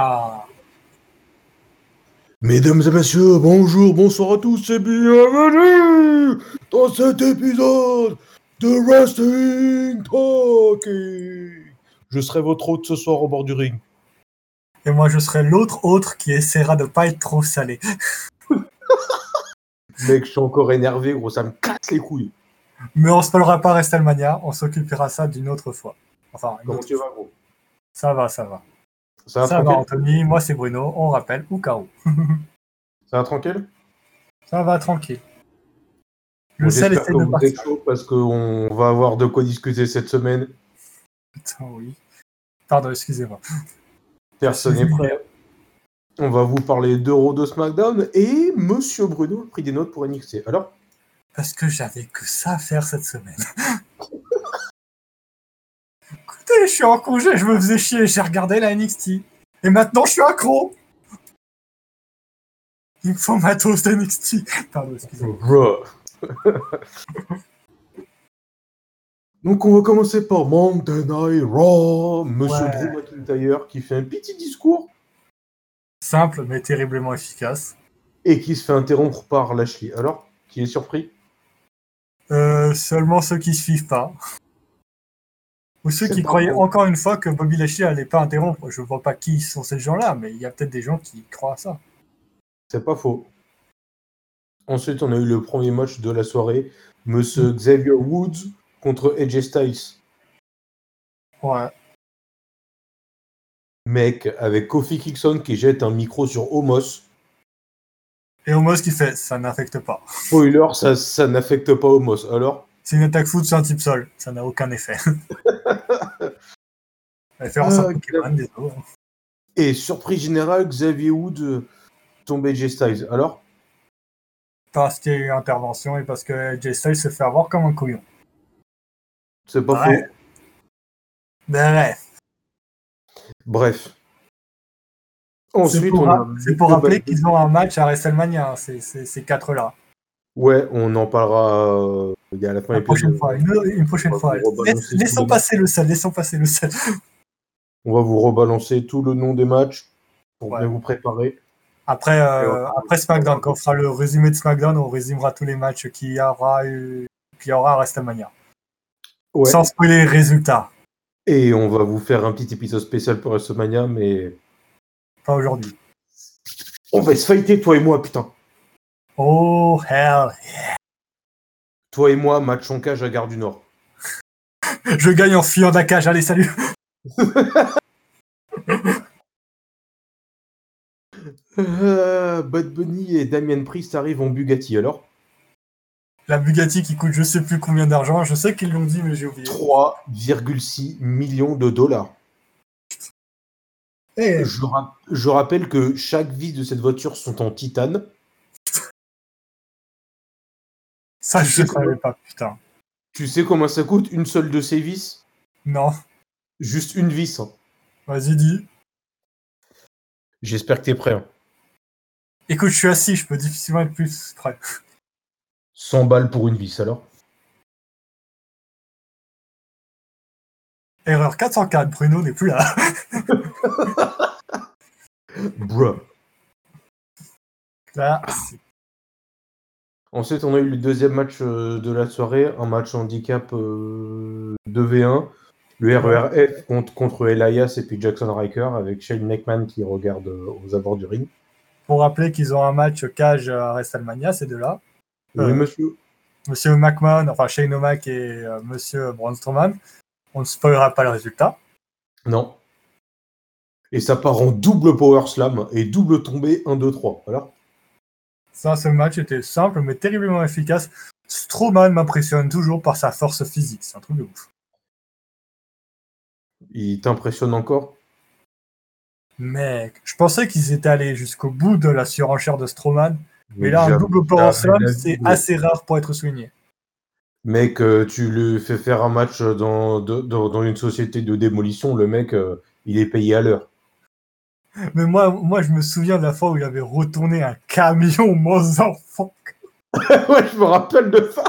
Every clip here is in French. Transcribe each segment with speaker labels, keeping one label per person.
Speaker 1: Ah.
Speaker 2: Mesdames et messieurs, bonjour, bonsoir à tous et bienvenue dans cet épisode de Wrestling Talking. Je serai votre hôte ce soir au bord du ring.
Speaker 1: Et moi, je serai l'autre autre qui essaiera de pas être trop salé.
Speaker 2: Mec, je suis encore énervé, gros, ça me casse les couilles.
Speaker 1: Mais on se parlera pas WrestleMania, on s'occupera ça d'une autre fois. Enfin, une
Speaker 2: Comment
Speaker 1: autre-
Speaker 2: tu vas, gros?
Speaker 1: Ça va, ça va.
Speaker 2: Ça va
Speaker 1: Ça va,
Speaker 2: tranquille
Speaker 1: Anthony. Moi, c'est Bruno. On rappelle, ou KO.
Speaker 2: Ça va tranquille
Speaker 1: Ça va, tranquille. Le
Speaker 2: Bon,
Speaker 1: sel
Speaker 2: J'espère
Speaker 1: essaie de partir.
Speaker 2: chaud parce qu'on va avoir de quoi discuter cette semaine.
Speaker 1: Putain, oui. Pardon, excusez-moi.
Speaker 2: Personne n'est prêt. On va vous parler d'Euro de SmackDown et Monsieur Bruno a pris des notes pour NXT. Alors?
Speaker 1: Parce que j'avais que ça à faire cette semaine. Je suis en congé, je me faisais chier, j'ai regardé la NXT. Et maintenant, je suis accro. Il me faut ma toast NXT. Pardon, excusez-moi.
Speaker 2: Donc on va commencer par Monday Night Raw, Monsieur
Speaker 1: Ouais.
Speaker 2: Drew McIntyre qui fait un petit discours
Speaker 1: Simple, mais terriblement efficace.
Speaker 2: et qui se fait interrompre par Lashley. Alors, qui est surpris?
Speaker 1: Euh, seulement ceux qui suivent pas. Ou ceux qui croyaient encore une fois que Bobby Lashley allait pas interrompre. Je vois pas qui sont ces gens-là, mais il y a peut-être des gens qui croient à ça.
Speaker 2: C'est pas faux. Ensuite, on a eu le premier match de la soirée, Monsieur Xavier Woods contre AJ Styles.
Speaker 1: Ouais.
Speaker 2: Mec, avec Kofi Kingston qui jette un micro sur Homos.
Speaker 1: Et Homos qui fait, ça n'affecte pas.
Speaker 2: Spoiler, ça, ça n'affecte pas Homos. Alors?
Speaker 1: C'est une attaque foot sur un type sol. Ça n'a aucun effet. Référence à Pokémon, désolé.
Speaker 2: Et surprise générale, Xavier Woods euh, tombe AJ Styles. Alors
Speaker 1: Parce qu'il y a eu intervention et parce que Jay Styles se fait avoir comme un couillon.
Speaker 2: C'est pas
Speaker 1: Ouais.
Speaker 2: faux.
Speaker 1: Bref.
Speaker 2: Bref.
Speaker 1: C'est
Speaker 2: Ensuite,
Speaker 1: pour,
Speaker 2: on
Speaker 1: ra-
Speaker 2: a
Speaker 1: c'est pour rappeler qu'ils ont un match à WrestleMania, hein, ces, ces, ces quatre-là.
Speaker 2: Ouais, on en parlera euh, il y a la fin
Speaker 1: Une prochaine fois. Une, une prochaine fois. laissons passer le sel, laissons passer le sel.
Speaker 2: On va vous rebalancer tout le nom des matchs pour
Speaker 1: Ouais.
Speaker 2: bien vous préparer.
Speaker 1: Après, euh, après SmackDown, quand on fera le résumé de SmackDown, on résumera tous les matchs qu'il y aura, eu, qu'il y aura à WrestleMania.
Speaker 2: Ouais.
Speaker 1: Sans spoiler les résultats.
Speaker 2: Et on va vous faire un petit épisode spécial pour WrestleMania, mais
Speaker 1: Pas aujourd'hui.
Speaker 2: on va se fighter, toi et moi, putain.
Speaker 1: Oh, hell.
Speaker 2: Toi et moi, match en cage à Gare du Nord.
Speaker 1: Je gagne en fuyant de la cage. Allez, salut.
Speaker 2: Euh, Bad Bunny et Damien Priest arrivent en Bugatti, alors
Speaker 1: La Bugatti qui coûte je sais plus combien d'argent. Je sais qu'ils l'ont dit, mais j'ai oublié.
Speaker 2: 3,6 millions de dollars.
Speaker 1: Eh,
Speaker 2: Je, ra- je rappelle que chaque vis de cette voiture sont en titane.
Speaker 1: ça,
Speaker 2: tu
Speaker 1: je
Speaker 2: sais
Speaker 1: savais pas, putain.
Speaker 2: Tu sais combien ça coûte une seule de ces vis?
Speaker 1: Non.
Speaker 2: Juste une vis. hein.
Speaker 1: Vas-y, dis.
Speaker 2: J'espère que t'es prêt. hein.
Speaker 1: Écoute, je suis assis, je peux difficilement être plus prêt.
Speaker 2: 100 balles pour une vis, alors
Speaker 1: Erreur 404, Bruno n'est plus là.
Speaker 2: Bruh.
Speaker 1: Là,
Speaker 2: Ensuite, on a eu le deuxième match euh, de la soirée, un match handicap euh, 2v1. Le RERF contre, contre Elias et puis Jackson Riker avec Shane McMahon qui regarde euh, aux abords du ring.
Speaker 1: pour rappeler qu'ils ont un match cage à WrestleMania, ces deux-là.
Speaker 2: Oui,
Speaker 1: Euh.
Speaker 2: monsieur.
Speaker 1: Monsieur McMahon, enfin Shane O'Mac et euh, Monsieur Braun Strowman. On ne spoilera pas le résultat.
Speaker 2: Non. Et ça part en double power slam et double tombée 1, 2, 3. Alors
Speaker 1: Ça, ce match était simple mais terriblement efficace. Strowman m'impressionne toujours par sa force physique. C'est un truc de ouf.
Speaker 2: Il t'impressionne encore?
Speaker 1: Mec, je pensais qu'ils étaient allés jusqu'au bout de la surenchère de Strowman. Mais là, un double power c'est assez rare pour être souligné.
Speaker 2: Mec, euh, tu lui fais faire un match dans, de- dans, dans une société de démolition, le mec, euh, il est payé à l'heure.
Speaker 1: Mais moi, moi, je me souviens de la fois où il avait retourné un camion enfants.
Speaker 2: ouais, je me rappelle de ça.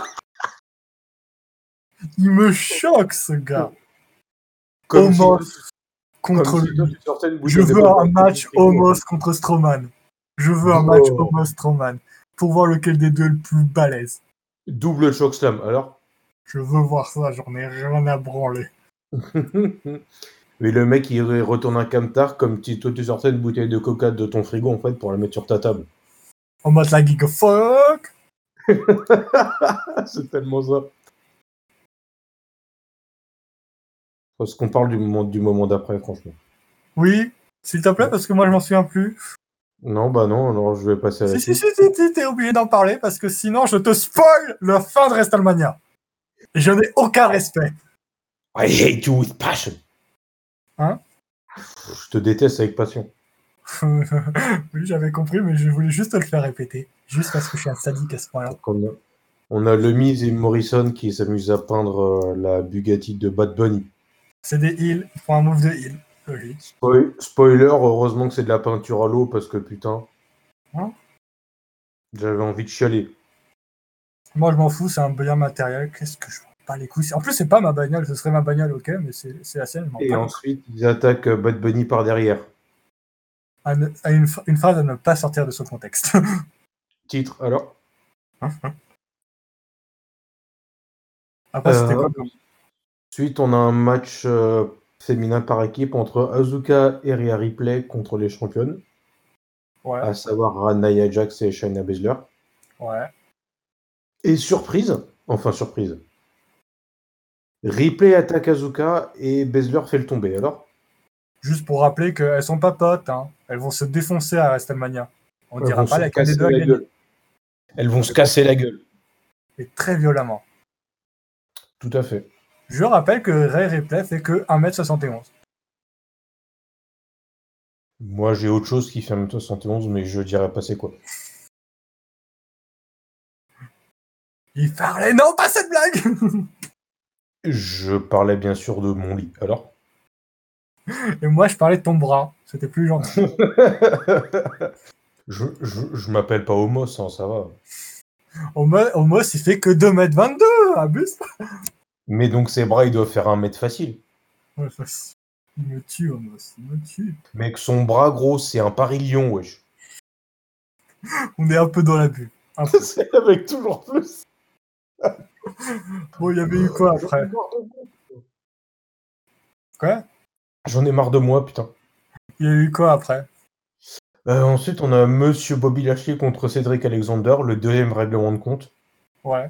Speaker 1: Il me choque, ce gars.
Speaker 2: Si-
Speaker 1: Homos. contre
Speaker 2: si
Speaker 1: Je veux un match. Homos contre Strowman. Je veux un match
Speaker 2: Oh.
Speaker 1: Homos Strowman pour voir lequel des deux est le plus balèze.
Speaker 2: Double choc slam, alors?
Speaker 1: Je veux voir ça, j'en ai rien à branler.
Speaker 2: Mais le mec, il retourne un camtar comme si toi, tu sortais une bouteille de coca de ton frigo, en fait, pour la mettre sur ta table.
Speaker 1: En mode la giga fuck.
Speaker 2: C'est tellement ça. Parce qu'on parle du moment, du moment d'après, franchement.
Speaker 1: Oui, s'il te plaît, parce que moi je m'en souviens plus.
Speaker 2: Non, bah non, alors je vais passer à la
Speaker 1: Si, si, si, si, si, t'es obligé d'en parler parce que sinon je te spoil la fin de WrestleMania. Je n'ai aucun respect.
Speaker 2: I hate you with passion.
Speaker 1: Hein?
Speaker 2: Je te déteste avec passion.
Speaker 1: oui, j'avais compris, mais je voulais juste te le faire répéter. Juste parce que je suis un sadique à ce point-là.
Speaker 2: Donc, on, a, on a le Miz et Morrison qui s'amusent à peindre euh, la Bugatti de Bad Bunny.
Speaker 1: C'est des heals, ils font un move de heal. Logique.
Speaker 2: Spoil- spoiler, heureusement que c'est de la peinture à l'eau parce que putain.
Speaker 1: Hein?
Speaker 2: J'avais envie de chialer.
Speaker 1: Moi je m'en fous, c'est un bien matériel. Qu'est-ce que je m'en bats les couilles En plus, c'est pas ma bagnole, ce serait ma bagnole, ok, mais c'est la m'en
Speaker 2: Et ensuite, ils attaquent Bad Bunny par derrière.
Speaker 1: À ne- à une, une phrase à ne pas sortir de son contexte.
Speaker 2: Titre, alors
Speaker 1: Après, c'était
Speaker 2: Euh,
Speaker 1: quoi
Speaker 2: Ensuite, on a un match euh, féminin par équipe entre Azuka et Rhea Ripley contre les championnes,
Speaker 1: Ouais,
Speaker 2: à savoir Nia Jax et Shayna Baszler.
Speaker 1: ouais.
Speaker 2: Et surprise, enfin surprise, Ripley attaque Azuka et Baszler fait le tomber. Alors?
Speaker 1: Juste pour rappeler qu'elles sont pas potes, hein. elles vont se défoncer à WrestleMania. On
Speaker 2: Elles
Speaker 1: dira pas laquelle des deux
Speaker 2: la gueule. Elles vont se casser la gueule.
Speaker 1: Et très violemment.
Speaker 2: Tout à fait.
Speaker 1: Je rappelle que Ray Ripley fait que 1m71.
Speaker 2: Moi, j'ai autre chose qui fait 1m71, mais je dirais pas c'est quoi.
Speaker 1: Il parlait, non, pas cette blague
Speaker 2: Je parlais bien sûr de mon lit. Alors?
Speaker 1: Et moi, je parlais de ton bras. C'était plus gentil.
Speaker 2: Je, je, je m'appelle pas Homos, hein, ça va.
Speaker 1: Homos, Homos, il fait que 2m22, abuse.
Speaker 2: Mais donc ses bras, ils doivent faire un mètre facile.
Speaker 1: Ouais, ça- Il me tue, Homos, il me tue.
Speaker 2: Mec, son bras gros, c'est un parilion, wesh.
Speaker 1: On est un peu dans l'abus. Un peu.
Speaker 2: c'est avec toujours plus.
Speaker 1: Bon, il y avait eu quoi après? Quoi?
Speaker 2: J'en ai marre de moi, putain.
Speaker 1: Il y a eu quoi après?
Speaker 2: Euh, ensuite, on a Monsieur Bobby Lashley contre Cédric Alexander, le deuxième règlement de compte.
Speaker 1: Ouais.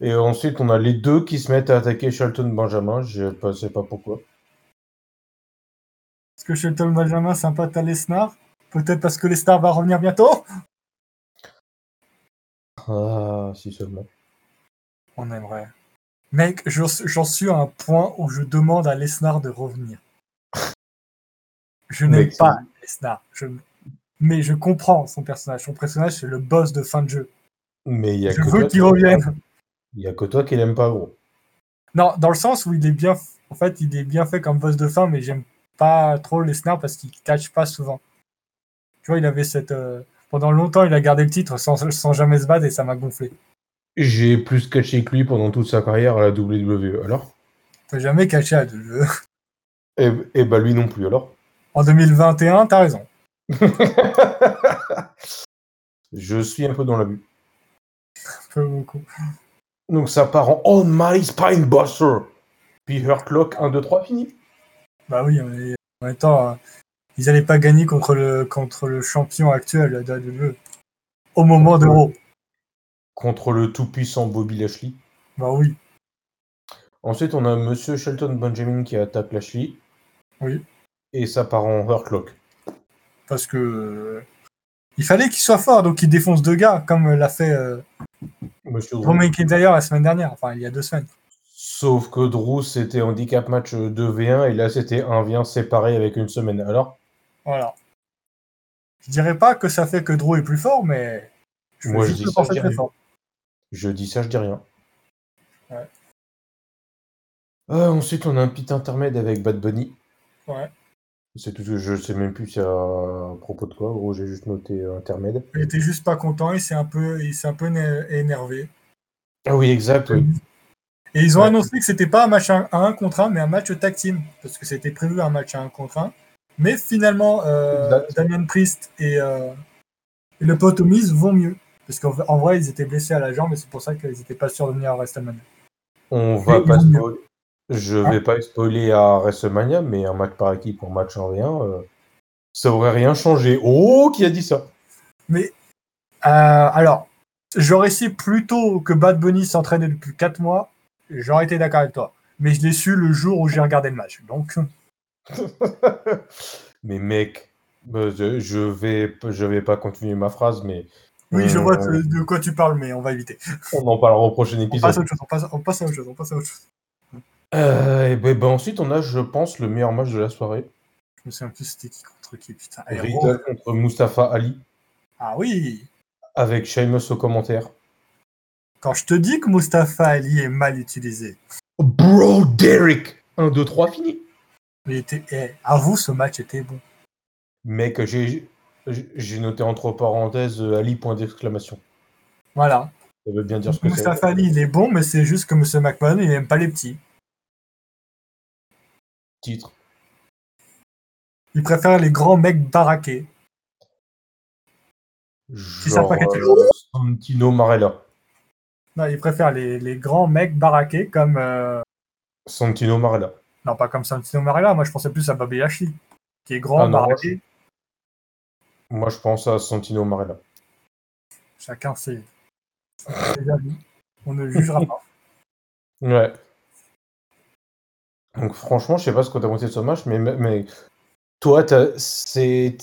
Speaker 2: Et ensuite, on a les deux qui se mettent à attaquer Shelton Benjamin. Je ne sais pas pourquoi.
Speaker 1: Est-ce que Shelton Benjamin, c'est un pote à Lesnar Peut-être parce que Lesnar va revenir bientôt
Speaker 2: Ah, si seulement.
Speaker 1: On aimerait. Mec, j'en suis à un point où je demande à Lesnar de revenir. Je n'aime pas Lesnar. Je... Mais je comprends son personnage. Son personnage, c'est le boss de fin de jeu.
Speaker 2: Mais il y a
Speaker 1: Je veux qu'il
Speaker 2: qui-
Speaker 1: revienne.
Speaker 2: Il y a que toi qui l'aime pas, gros.
Speaker 1: Non, dans le sens où il est bien, en fait, il est bien fait comme boss de fin, mais j'aime pas trop Lesnar parce qu'il catch pas souvent. Tu vois, il avait cette. euh, Pendant longtemps, il a gardé le titre sans, sans jamais se battre et ça m'a gonflé.
Speaker 2: J'ai plus catché que lui pendant toute sa carrière à la WWE. Alors?
Speaker 1: T'as jamais catché à deux jeux.
Speaker 2: et, et bah lui non plus, alors
Speaker 1: En 2021, t'as raison.
Speaker 2: Je suis un peu dans l'abus.
Speaker 1: Un peu beaucoup.
Speaker 2: Donc ça part en On My Spine Buster. Puis Hurtlock 1, 2, 3, fini.
Speaker 1: Bah oui, mais en même temps, euh, ils allaient pas gagner contre le, contre le champion actuel de AEW. Au moment d'Euro.
Speaker 2: Contre le tout-puissant Bobby Lashley.
Speaker 1: Bah oui.
Speaker 2: Ensuite, on a Monsieur Shelton Benjamin qui attaque Lashley.
Speaker 1: Oui.
Speaker 2: Et ça part en Hurtlock.
Speaker 1: Parce que. euh, il fallait qu'il soit fort, donc il défonce deux gars, comme l'a fait euh,
Speaker 2: Monsieur Drew.
Speaker 1: McIntyre la semaine dernière. Enfin, il y a deux semaines.
Speaker 2: Sauf que Drew, c'était handicap match 2v1 et là, c'était 1v1 séparé avec une semaine. Alors?
Speaker 1: Voilà. Je dirais pas que ça fait que Drew est plus fort, mais. Je
Speaker 2: Moi, je dis ça, je dis rien. Je dis ça, je dis rien.
Speaker 1: Ouais.
Speaker 2: Euh, ensuite, on a un petit intermède avec Bad Bunny.
Speaker 1: Ouais.
Speaker 2: C'est tout ce que je sais même plus c'est à propos de quoi. Gros, j'ai juste noté euh, intermède.
Speaker 1: Il était juste pas content, il s'est un peu, il s'est un peu énervé.
Speaker 2: Ah oui, exact. Oui.
Speaker 1: Et ils ont
Speaker 2: Ouais.
Speaker 1: annoncé que c'était pas un match à 1 contre 1, mais un match tag team. Parce que c'était prévu un match à 1 contre 1. Mais finalement, euh. Damien Priest et, euh, et le pote Miz vont mieux. Parce qu'en en vrai, ils étaient blessés à la jambe et c'est pour ça qu'ils n'étaient pas sûrs de venir à WrestleMania.
Speaker 2: On va pas spoiler. Je
Speaker 1: Hein
Speaker 2: vais pas spoiler à WrestleMania, mais un match par équipe en match en V1, euh, ça aurait rien changé. Oh, qui a dit ça?
Speaker 1: Mais euh, alors, j'aurais su plutôt que Bad Bunny s'entraînait depuis 4 mois, j'aurais été d'accord avec toi. Mais je l'ai su le jour où j'ai regardé le match. Donc,
Speaker 2: Mais mec, euh, je, vais, je vais pas continuer ma phrase, mais
Speaker 1: oui, je vois de, quoi tu parles, mais on va éviter.
Speaker 2: on en parlera au prochain
Speaker 1: On
Speaker 2: épisode.
Speaker 1: passe à autre chose, on passe, on passe à autre chose, on passe à autre chose.
Speaker 2: Euh, et ben, ben ensuite, on a, je pense, le meilleur match de la soirée.
Speaker 1: Je me souviens plus c'était qui contre qui, putain.
Speaker 2: Riddle contre Mustafa Ali,
Speaker 1: Ah oui
Speaker 2: avec Sheamus au commentaire.
Speaker 1: Quand je te dis que Mustafa Ali est mal utilisé,
Speaker 2: Bro, Derek 1, 2, 3, fini.
Speaker 1: il était, eh, avoue, ce match était bon.
Speaker 2: Mec, j'ai j'ai noté entre parenthèses euh, Ali, point d'exclamation.
Speaker 1: Voilà.
Speaker 2: Ça veut bien dire ce que c'est.
Speaker 1: Mustafa Ali, il est bon, mais c'est juste que M. McMahon, il aime pas les petits.
Speaker 2: Titre.
Speaker 1: Il préfère les grands mecs baraqués.
Speaker 2: Genre euh, Santino Marella.
Speaker 1: Non, il préfère les, les grands mecs baraqués comme. euh,
Speaker 2: Santino Marella.
Speaker 1: Non, pas comme Santino Marella. Moi, je pensais plus à Bobby qui est grand,
Speaker 2: Ah non, moi,
Speaker 1: baraqué.
Speaker 2: Moi, je pense à Santino Marella.
Speaker 1: Chacun ses, ses avis. On ne jugera pas.
Speaker 2: Ouais. Donc franchement, je sais pas ce que t'as pensé de ce match, mais, mais toi, c'était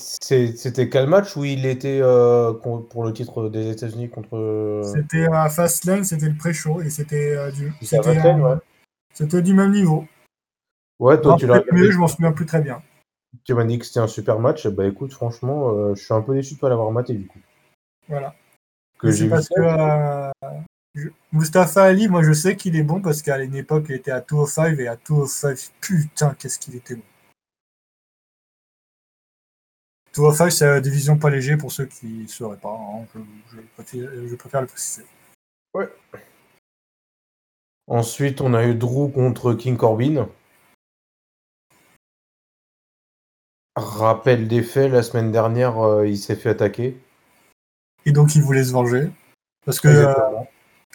Speaker 2: quel match où il était euh, pour le titre des États-Unis contre.
Speaker 1: C'était à Fastlane, c'était le pré-show et c'était euh, du.
Speaker 2: C'était
Speaker 1: euh,
Speaker 2: ouais.
Speaker 1: c'était du même niveau.
Speaker 2: Ouais, toi,
Speaker 1: Non,
Speaker 2: tu l'as
Speaker 1: mieux, je m'en souviens plus très bien.
Speaker 2: Tu m'as dit que c'était un super match. Bah écoute, franchement, euh, je suis un peu déçu de pas l'avoir maté du coup.
Speaker 1: Voilà.
Speaker 2: Que j'ai
Speaker 1: parce que euh, je- Mustafa Ali, moi je sais qu'il est bon parce qu'à une époque il était à 205 et à 205, putain, qu'est-ce qu'il était bon. 205, c'est la division pas léger pour ceux qui ne sauraient pas. hein, je, je préfère, je préfère le préciser.
Speaker 2: Ensuite, on a eu Drew contre King Corbin. Rappel des faits, la semaine dernière, euh, il s'est fait attaquer.
Speaker 1: Et donc il voulait se venger. Parce que euh.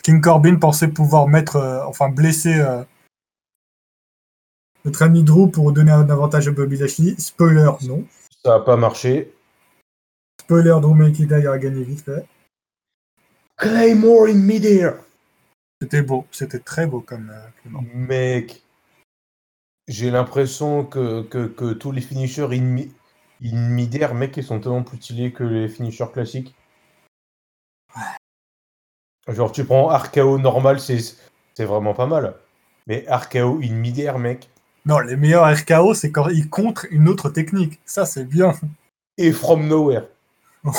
Speaker 1: King Corbin pensait pouvoir mettre, euh, enfin blesser euh, notre ami Drew pour donner un avantage à Bobby Lashley. Spoiler, non.
Speaker 2: Ça n'a pas marché.
Speaker 1: Spoiler, Drew McIntyre a gagné vite fait.
Speaker 2: Claymore in midair.
Speaker 1: C'était beau, c'était très beau comme. euh,
Speaker 2: Mec, j'ai l'impression que, que, que tous les finishers in, in midair, mec, ils sont tellement plus stylés que les finishers classiques. Genre, tu prends RKO normal, c'est vraiment pas mal. Mais RKO in midair, mec.
Speaker 1: Non, les meilleurs RKO, c'est quand ils contre une autre technique. Ça, c'est bien.
Speaker 2: Et from nowhere.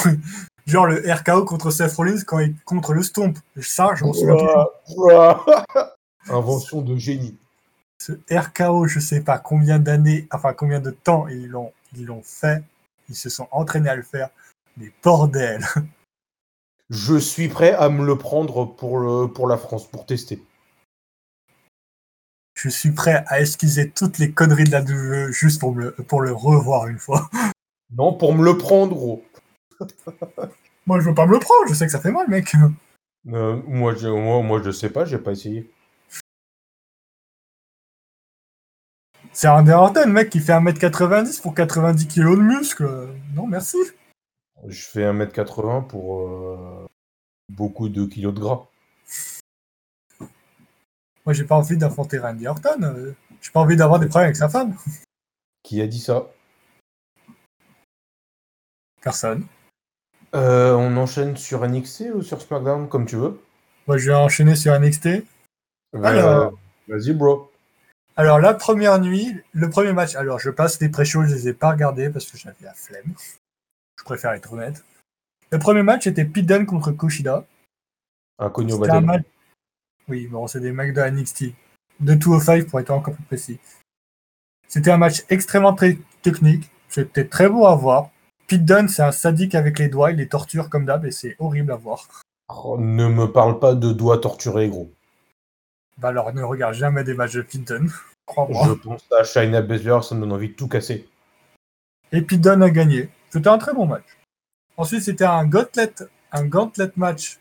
Speaker 1: Genre le RKO contre Seth Rollins quand il contre le Stomp. Ça, je m'en souviens.
Speaker 2: Invention de génie.
Speaker 1: Ce RKO, je sais pas combien d'années, enfin combien de temps ils l'ont ils l'ont fait. Ils se sont entraînés à le faire. Mais bordel
Speaker 2: Je suis prêt à me le prendre pour, le, pour la France, pour tester.
Speaker 1: Je suis prêt à esquiser toutes les conneries de la WWE juste pour, me, pour le revoir une fois.
Speaker 2: Non, pour me le prendre, gros.
Speaker 1: Moi, je veux pas me le prendre, je sais que ça fait mal, mec.
Speaker 2: Euh, moi, je, moi, moi, je sais pas, j'ai pas essayé.
Speaker 1: C'est un Orton, mec, qui fait 1m90 pour 90 kg de muscle. Non, merci.
Speaker 2: Je fais 1m80 pour euh, beaucoup de kilos de gras.
Speaker 1: Moi, j'ai pas envie d'affronter Randy Orton. euh, J'ai pas envie d'avoir des problèmes avec sa femme.
Speaker 2: Qui a dit ça?
Speaker 1: Personne.
Speaker 2: Euh, On enchaîne sur NXT ou sur SmackDown, comme tu veux.
Speaker 1: Moi, je vais enchaîner sur NXT.
Speaker 2: Euh,
Speaker 1: Alors.
Speaker 2: Vas-y, bro.
Speaker 1: Alors, la première nuit, le premier match. Alors, je passe les pré-shows, je les ai pas regardés parce que j'avais la flemme. Je préfère être honnête. Le premier match était Pete Dunne contre Kushida.
Speaker 2: Inconnu au
Speaker 1: C'était un match. Oui, bon, c'est des mecs de NXT. De 205 pour être encore plus précis. C'était un match extrêmement très technique. C'était très beau à voir. Pete Dunne, c'est un sadique avec les doigts, il les torture comme d'hab et c'est horrible à voir.
Speaker 2: Oh, ne me parle pas de doigts torturés, gros.
Speaker 1: Bah alors, ne regarde jamais des matchs de Pidon. Crois-moi.
Speaker 2: Je pense à Shayna Baszler, ça me donne envie de tout casser.
Speaker 1: Et Pidon a gagné. C'était un très bon match. Ensuite, c'était un gauntlet, un gauntlet match.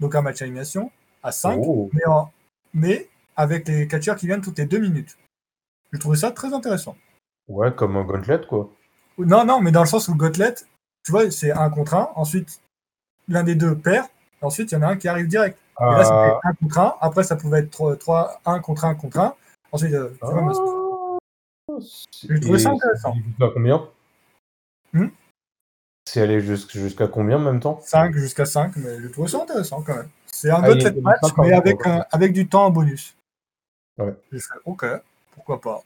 Speaker 1: Donc un match à élimination à 5,
Speaker 2: Oh.
Speaker 1: mais, en- mais avec les catcheurs qui viennent toutes les deux minutes. Je trouvais ça très intéressant.
Speaker 2: Ouais, comme un gauntlet, quoi.
Speaker 1: Non, non, mais dans le sens où le gauntlet, tu vois, c'est un contre un. Ensuite, l'un des deux perd. Et ensuite, il y en a un qui arrive direct. Et là, c'était un contre un. Après, ça pouvait être 3, 3 1 contre 1 contre 1. Ensuite, euh,
Speaker 2: Ah.
Speaker 1: J'ai trouvé ça intéressant.
Speaker 2: combien?
Speaker 1: Hmm
Speaker 2: C'est allé jusqu'- jusqu'à combien en même temps?
Speaker 1: 5 jusqu'à 5, mais je trouvais ça intéressant quand même. C'est un
Speaker 2: Ah, il y a
Speaker 1: gauntlet
Speaker 2: des
Speaker 1: match, mais avec, un- avec du temps en bonus.
Speaker 2: Ouais.
Speaker 1: Fait, ok, pourquoi pas.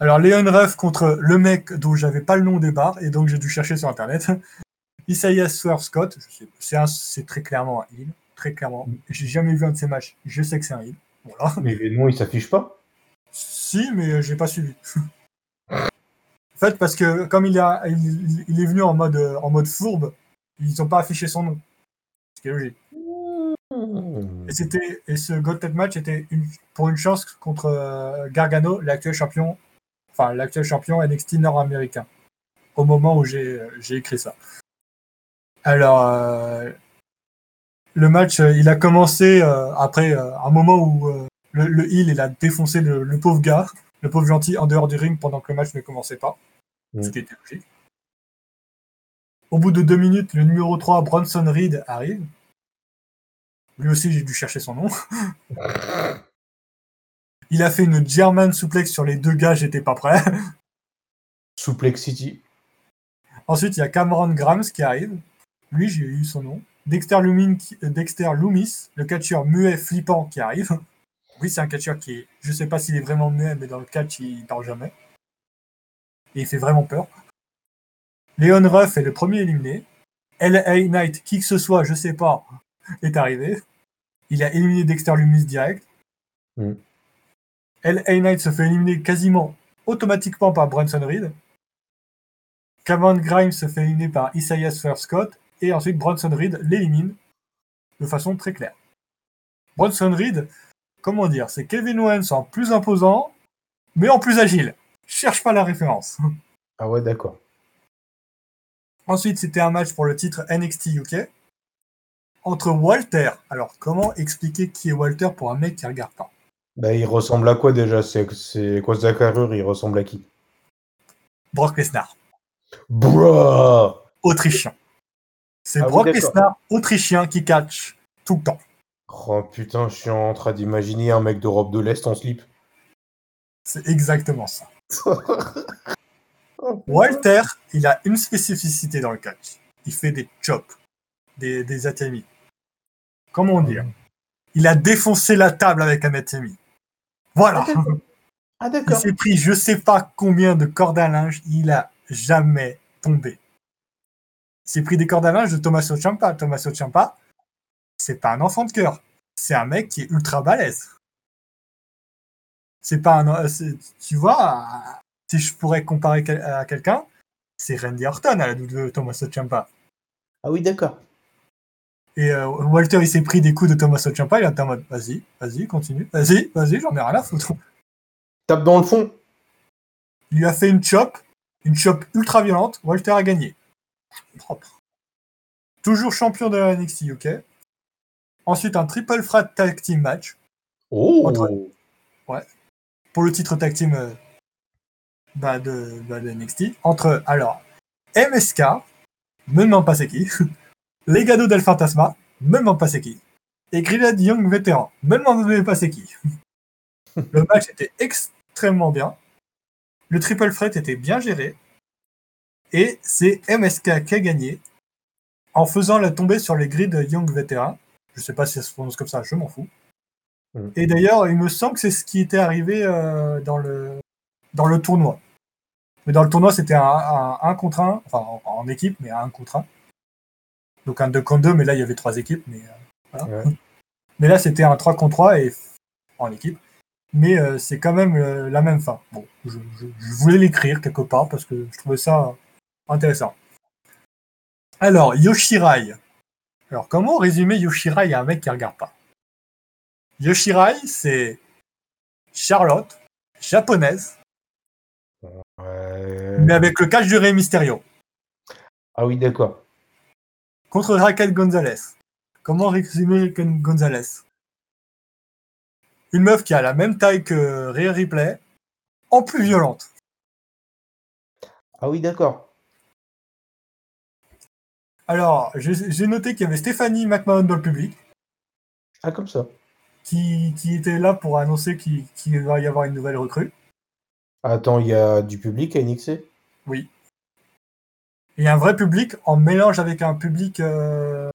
Speaker 1: Alors, Léon Ruff contre le mec dont j'avais pas le nom des barres, et donc j'ai dû chercher sur internet. Isaiah Swerve Scott, je c'est très clairement un heal, très clairement. J'ai jamais vu un de ces matchs, je sais que c'est un heal. Voilà.
Speaker 2: Mais les noms, ils s'affichent pas?
Speaker 1: Si, mais j'ai pas suivi. en fait, parce que comme il, a, il, il est venu en mode, en mode fourbe, ils n'ont pas affiché son nom. Ce qui est logique.
Speaker 2: Hmm.
Speaker 1: Et, c'était, et ce Gauntlet match était une- pour une chance contre euh, Gargano, l'actuel champion, enfin l'actuel champion NXT nord-américain, au moment où j'ai, j'ai écrit ça. Alors, euh, le match, euh, il a commencé euh, après un moment où le, le heel, il a défoncé le, le pauvre gars, le pauvre gentil, en dehors du ring pendant que le match ne commençait pas, ce
Speaker 2: Mm.
Speaker 1: qui était logique. Au bout de deux minutes, le numéro 3, Bronson Reed, arrive. Lui aussi, j'ai dû chercher son nom. Il a fait une German suplex sur les deux gars, j'étais pas prêt.
Speaker 2: Suplexity.
Speaker 1: Ensuite, il y a Cameron Grams qui arrive. Lui, j'ai eu son nom. Dexter, Lumin, euh, Dexter Loomis, le catcheur muet flippant qui arrive. Oui, c'est un catcheur qui est. Je sais pas s'il est vraiment muet, mais dans le catch, il parle jamais. Et il fait vraiment peur. Léon Ruff est le premier éliminé. LA Knight, qui que ce soit, je sais pas, est arrivé. Il a éliminé Dexter Loomis direct.
Speaker 2: Mm.
Speaker 1: LA Knight se fait éliminer quasiment automatiquement par Brunson Reed. Cameron Grimes se fait éliminer par Isaiah Swerve Scott. Et ensuite, Bronson Reed l'élimine de façon très claire. Bronson Reed, comment dire, c'est Kevin Owens en plus imposant, mais en plus agile. Cherche pas la référence.
Speaker 2: Ah ouais, d'accord.
Speaker 1: Ensuite, c'était un match pour le titre NXT UK entre Walter. Alors, comment expliquer qui est Walter pour un mec qui regarde pas?
Speaker 2: Bah, il ressemble à quoi déjà? C'est quoi sa carrure? Il ressemble à qui?
Speaker 1: Brock Lesnar,
Speaker 2: Bruh
Speaker 1: autrichien. C'est
Speaker 2: Ah
Speaker 1: Brock. Lesnar, autrichien, qui catch tout le temps.
Speaker 2: Oh putain, je suis en train d'imaginer un mec d'Europe de l'Est en slip.
Speaker 1: C'est exactement ça. Walter, il a une spécificité dans le catch. Il fait des chops, des, des atemi. Comment dire Il a défoncé la table avec un atemi. Voilà.
Speaker 2: Ah
Speaker 1: Il s'est pris je sais pas combien de cordes à linge, il a jamais tombé. Il s'est pris des cordes à linge de Tommaso Ciampa. Tommaso Ciampa, c'est pas un enfant de cœur. C'est un mec qui est ultra balèze. C'est pas un. euh, Tu vois, euh, si je pourrais comparer à quelqu'un, c'est Randy Orton à la double de Tommaso Ciampa.
Speaker 2: Ah oui, d'accord.
Speaker 1: Et euh, Walter, il s'est pris des coups de Tommaso Ciampa, il était en mode vas-y, vas-y, continue, vas-y, vas-y, j'en ai rien à foutre.
Speaker 2: Tape dans le fond.
Speaker 1: Il lui a fait une chop, une chop ultra violente. Walter a gagné. Propre. Toujours champion de la NXT UK. Ensuite, un triple threat tag team match
Speaker 2: Oh
Speaker 1: Entre- pour le titre tag team euh, bah, de, bah, de NXT. Entre, alors, MSK, me demande pas c'est qui. Legado del Fantasma, me demande pas c'est qui. Et Grilad Young Vétéran, me demande pas c'est qui. Le match était extrêmement bien. Le triple threat était bien géré. Et c'est MSK qui a gagné en faisant la tombée sur les grilles de Young Veteran. Je sais pas si ça se prononce comme ça, je m'en fous.
Speaker 2: Mm.
Speaker 1: Et d'ailleurs, il me semble que c'est ce qui était arrivé euh, dans, le, dans le tournoi. Mais dans le tournoi, c'était un, un, un contre un, enfin en, en équipe, mais un contre un. Donc un 2 contre 2, mais là il y avait trois équipes. Mais, euh, voilà.
Speaker 2: Ouais.
Speaker 1: mais là c'était un 3 contre 3 et en équipe. Mais euh, c'est quand même la même fin. Bon, je, je- je voulais l'écrire quelque part parce que je trouvais ça intéressant. Alors, Yoshirai. Alors, comment résumer Yoshirai à un mec qui regarde pas? Yoshirai, c'est Charlotte, japonaise,
Speaker 2: Ouais.
Speaker 1: mais avec le catch du Rey Mysterio.
Speaker 2: Ah oui, d'accord.
Speaker 1: Contre Raquel Gonzalez. Comment résumer Raquel Gonzalez? Une meuf qui a la même taille que Rhea Ripley, en plus violente.
Speaker 2: Ah oui, d'accord.
Speaker 1: Alors, j'ai noté qu'il y avait Stéphanie McMahon dans le public,
Speaker 2: Ah, comme ça.
Speaker 1: qui, qui était là pour annoncer qu'il va y avoir une nouvelle recrue.
Speaker 2: Attends, il y a du public à NXT
Speaker 1: Oui. Et un vrai public en mélange avec un public euh,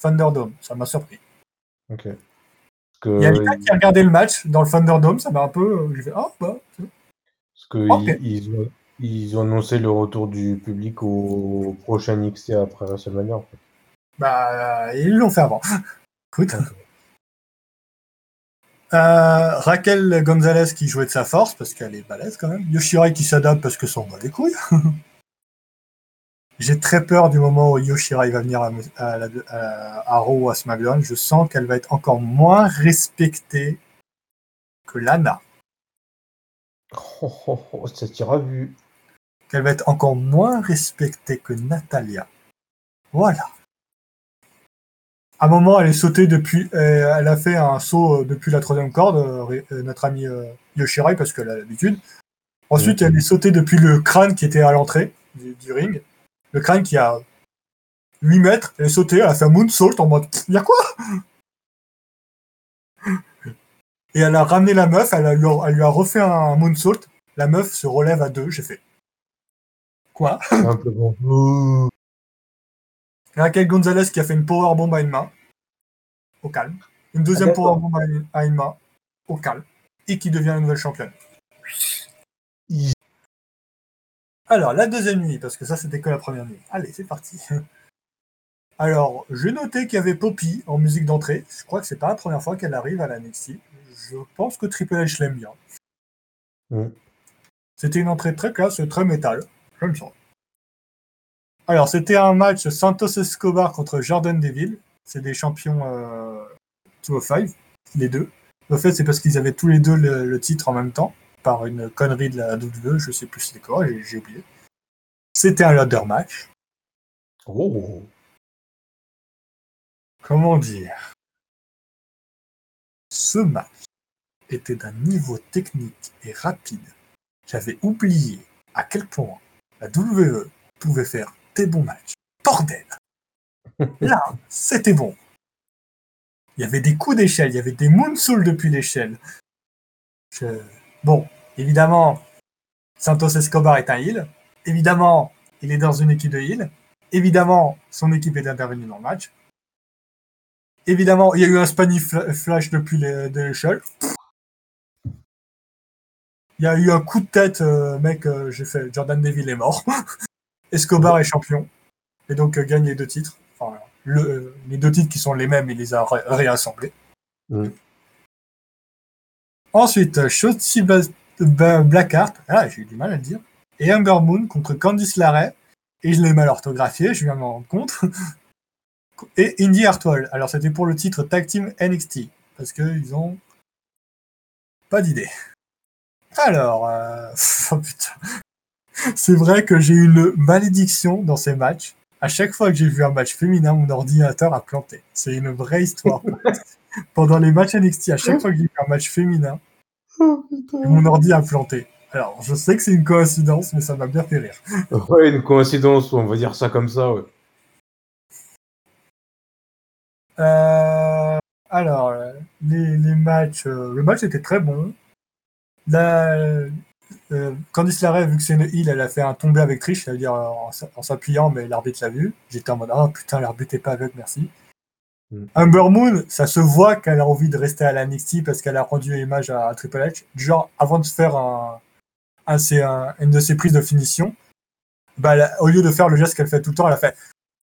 Speaker 1: Thunderdome. Ça m'a surpris.
Speaker 2: Ok.
Speaker 1: Il y a quelqu'un qui a regardé le match dans le Thunderdome, ça m'a un peu. euh, Ah, bah.
Speaker 2: parce que
Speaker 1: Ok.
Speaker 2: ils, ils ont, annoncé le retour du public au prochain NXT après WrestleMania. En fait.
Speaker 1: Bah, ils l'ont fait avant. Écoute. Euh, Raquel Gonzalez qui jouait de sa force parce qu'elle est balèze quand même. Yoshirai qui s'adapte parce que son bat les couilles. J'ai très peur du moment où Yoshirai va venir à, à, la- à, à Raw ou à SmackDown. Je sens qu'elle va être encore moins respectée que Lana.
Speaker 2: Oh, oh, oh, ça t'ira vu.
Speaker 1: Qu'elle va être encore moins respectée que Natalia. Voilà. À un moment, elle est sautée depuis. euh, elle a fait un saut euh, depuis la troisième corde, euh, notre ami euh, Yoshirai, parce qu'elle a l'habitude. Ensuite, elle est sautée depuis le crâne qui était à l'entrée du, ring. Le crâne qui a 8 mètres. Elle est sautée, elle a fait un moonsault en mode Y'a quoi? Et elle a ramené la meuf, elle, a- a- elle lui a refait un moonsault. La meuf se relève à deux. J'ai fait Quoi. Raquel Gonzalez qui a fait une powerbomb à une main, au calme. Une deuxième
Speaker 2: Ah, d'accord.
Speaker 1: powerbomb à une, main, au calme. Et qui devient une nouvelle championne. Alors, la deuxième nuit, parce que ça c'était que la première nuit. Allez, c'est parti. Alors, j'ai noté qu'il y avait Poppy en musique d'entrée. Je crois que c'est pas la première fois qu'elle arrive à la NXT. Je pense que Triple H l'aime bien.
Speaker 2: Mm.
Speaker 1: C'était une entrée très classe, très métal. Alors, c'était un match Santos Escobar contre Jordan Deville. C'est des champions euh, 205, les deux. Le fait, c'est parce qu'ils avaient tous les deux le, le titre en même temps, par une connerie de la WWE, je sais plus c'était quoi, j'ai j'ai oublié. C'était un ladder match.
Speaker 2: Oh.
Speaker 1: Comment dire? Ce match était d'un niveau technique et rapide. J'avais oublié à quel point la WWE pouvait faire des bons matchs. Bordel Là, c'était bon. Il y avait des coups d'échelle, il y avait des moonsaults depuis l'échelle. Je- Bon, évidemment, Santos Escobar est un heal. Évidemment, il est dans une équipe de heal. Évidemment, son équipe est intervenue dans le match. Évidemment, il y a eu un Spanish fla- flash depuis l'échelle. Il y a eu un coup de tête, euh, mec, euh, j'ai fait Jordan Deville est mort. Escobar est champion. Et donc euh, gagne les deux titres. Enfin, le- euh, les deux titres qui sont les mêmes, il les a ré- réassemblés.
Speaker 2: Mm.
Speaker 1: Ensuite, Shotzi Blackheart, ah, j'ai eu du mal à le dire, et Amber Moon contre Candice LeRae, et je l'ai mal orthographié, je viens de m'en rendre compte, et Indy Hartwell. Alors c'était pour le titre Tag Team NXT, parce qu'ils ont pas d'idée. Alors, euh, oh putain. C'est vrai que j'ai eu une malédiction dans ces matchs. À chaque fois que j'ai vu un match féminin, mon ordinateur a planté. C'est une vraie histoire. Pendant les matchs NXT, à chaque fois que j'ai vu un match féminin,
Speaker 2: Oh,
Speaker 1: mon ordi a planté. Alors, je sais que c'est une coïncidence, mais ça m'a bien fait rire.
Speaker 2: Ouais, une coïncidence, on va dire ça comme ça, ouais.
Speaker 1: Euh, alors, les, les matchs, euh, le match était très bon. La, euh, Candice LeRae, vu que c'est une heal, elle a fait un tombé avec triche, c'est-à-dire euh, en, s- en s'appuyant, mais l'arbitre l'a vu. J'étais en mode, ah putain, l'arbitre est pas aveugle, merci.
Speaker 2: Mm.
Speaker 1: Amber Moon, ça se voit qu'elle a envie de rester à la NXT parce qu'elle a rendu image à, Triple H. Genre, avant de faire un, un, c'est un- une de ses prises de finition, bah, elle au lieu de faire le geste qu'elle fait tout le temps, elle a fait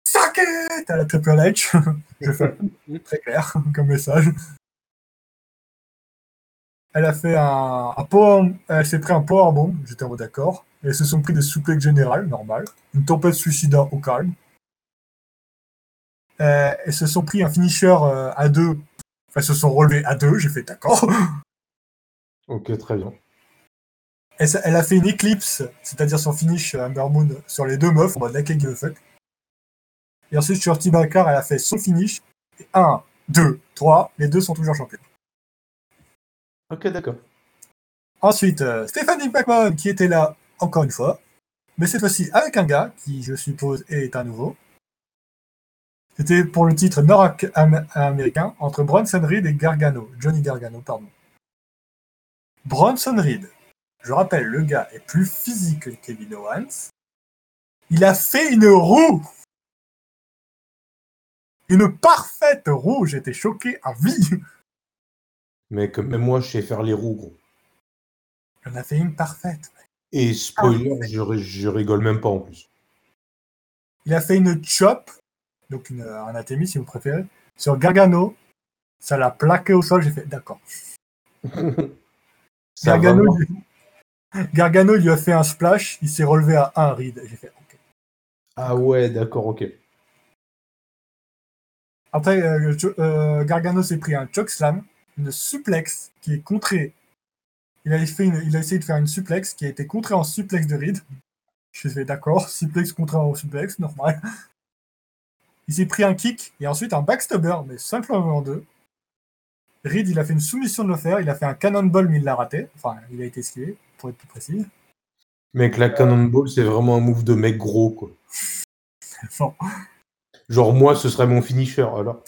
Speaker 1: Suck it à la Triple H. Je fais très clair comme message. Elle a fait un, un power, elle s'est pris un powerbomb, j'étais en mode d'accord. Elles se sont pris des souplex générales, normal. Une tempête suicida au calme. Euh, elles se sont pris un finisher euh, à deux, Elles se sont relevées à deux, j'ai fait d'accord.
Speaker 2: Ok, très bien.
Speaker 1: Elle, a fait une éclipse, c'est-à-dire son finish euh, Amber Moon sur les deux meufs, en mode like give a fuck. Et ensuite sur Tibacar, elle a fait son finish. Et 1, 2, 3, les deux sont toujours champions.
Speaker 2: Ok, d'accord.
Speaker 1: Ensuite, euh, Stephanie McMahon qui était là encore une fois, mais cette fois-ci avec un gars qui, je suppose, est un nouveau. C'était pour le titre nord-américain entre Bronson Reed et Gargano, Johnny Gargano, pardon. Bronson Reed, je rappelle, le gars est plus physique que Kevin Owens. Il a fait une roue Une parfaite roue J'étais choqué à vie
Speaker 2: Mec, même moi, je sais faire les roues, gros.
Speaker 1: Il en a fait une parfaite.
Speaker 2: Et spoiler, je, ri- je rigole même pas en plus.
Speaker 1: Il a fait une chop, donc une, un anatémie si vous préférez, sur Gargano. Ça l'a plaqué au sol, j'ai fait d'accord. Gargano, lui- Gargano lui a fait un splash, il s'est relevé à un ride. J'ai fait ok.
Speaker 2: Ah ouais, d'accord, ok.
Speaker 1: Après, euh, euh, Gargano s'est pris un chokeslam, une suplex qui est contrée. Il a, fait une- il a essayé de faire une suplex qui a été contrée en suplex de Reed. Je fait d'accord, suplex contrée en suplex, normal. Il s'est pris un kick et ensuite un backstabber, mais simplement en deux. Reed, il a fait une soumission de le faire, il a fait un cannonball, mais il l'a raté. Enfin, il a été esquivé, pour être plus précis.
Speaker 2: Mec, la Cannonball, c'est vraiment un move de mec gros, quoi.
Speaker 1: Bon.
Speaker 2: Genre, moi, ce serait mon finisher, alors.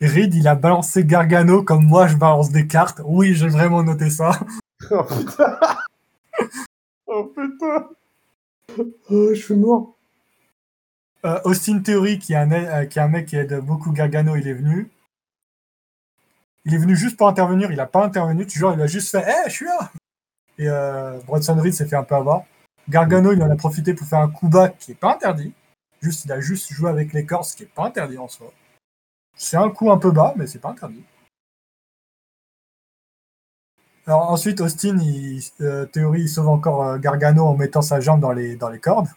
Speaker 1: Reed, il a balancé Gargano comme moi je balance des cartes. Oui, j'ai vraiment noté ça.
Speaker 2: Oh putain Oh putain Oh, je suis mort.
Speaker 1: Euh, Austin Theory, qui est, un, euh, qui est un mec qui aide beaucoup Gargano, il est venu. Il est venu juste pour intervenir, il a pas intervenu, tu vois, il a juste fait Eh, je suis là Et euh, Bronson Reed s'est fait un peu avoir. Gargano, il en a profité pour faire un coup bas qui est pas interdit. Juste, il a juste joué avec les corps, ce qui est pas interdit en soi. C'est un coup un peu bas, mais c'est pas interdit. Alors ensuite, Austin, il, euh, Theory, il sauve encore euh, Gargano en mettant sa jambe dans les, dans les cordes.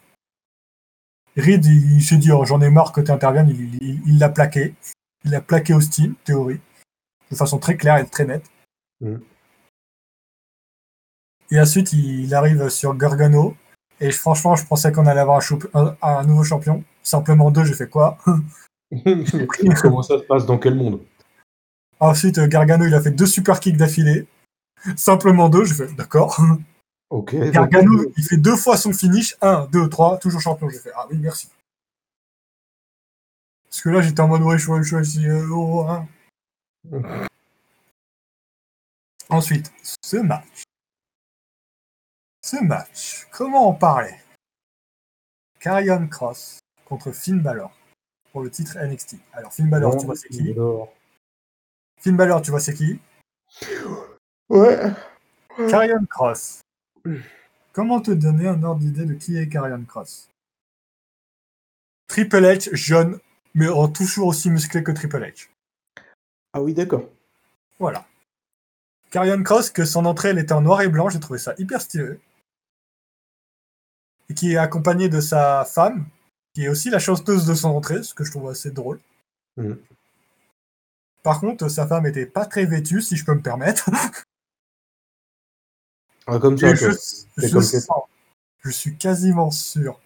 Speaker 1: Reed, il, il s'est dit, oh, j'en ai marre que tu interviennes, il l'a plaqué. Il a plaqué Austin, théorie, de façon très claire et très nette.
Speaker 2: Mhm.
Speaker 1: Et ensuite, il, il arrive sur Gargano. Et franchement, je pensais qu'on allait avoir un, choup- un- un nouveau champion. Simplement deux, j'ai fait quoi?
Speaker 2: Comment ça se passe Dans quel monde
Speaker 1: Ensuite, euh, Gargano, il a fait deux super kicks d'affilée. Simplement deux, j'ai fait d'accord.
Speaker 2: Ok.
Speaker 1: Gargano,
Speaker 2: donc-
Speaker 1: il fait deux fois son finish. Un, deux, trois, toujours champion. J'ai fait ah oui, merci. Parce que là, j'étais en mode ouais, je suis ici. oh, hein. Ensuite, ce match. Ce match, comment en parler? Karrion Cross contre Finn Balor pour le titre NXT. Alors, Finn Balor, tu vois c'est qui? Finn Balor, tu vois c'est qui?
Speaker 2: Ouais.
Speaker 1: Karrion Cross. Comment te donner un ordre d'idée de qui est Karrion Cross Triple H, jeune, mais en toujours aussi musclé que Triple H.
Speaker 2: Ah oui, d'accord.
Speaker 1: Voilà. Karrion Cross, que son entrée, elle était en noir et blanc, j'ai trouvé ça hyper stylé. Et qui est accompagné de sa femme, qui est aussi la chanteuse de son entrée, ce que je trouve assez drôle.
Speaker 2: Mhm.
Speaker 1: Par contre, sa femme était pas très vêtue, si je peux me permettre.
Speaker 2: Ah, comme ça,
Speaker 1: je, je
Speaker 2: comme
Speaker 1: sens-
Speaker 2: ça.
Speaker 1: je suis quasiment sûr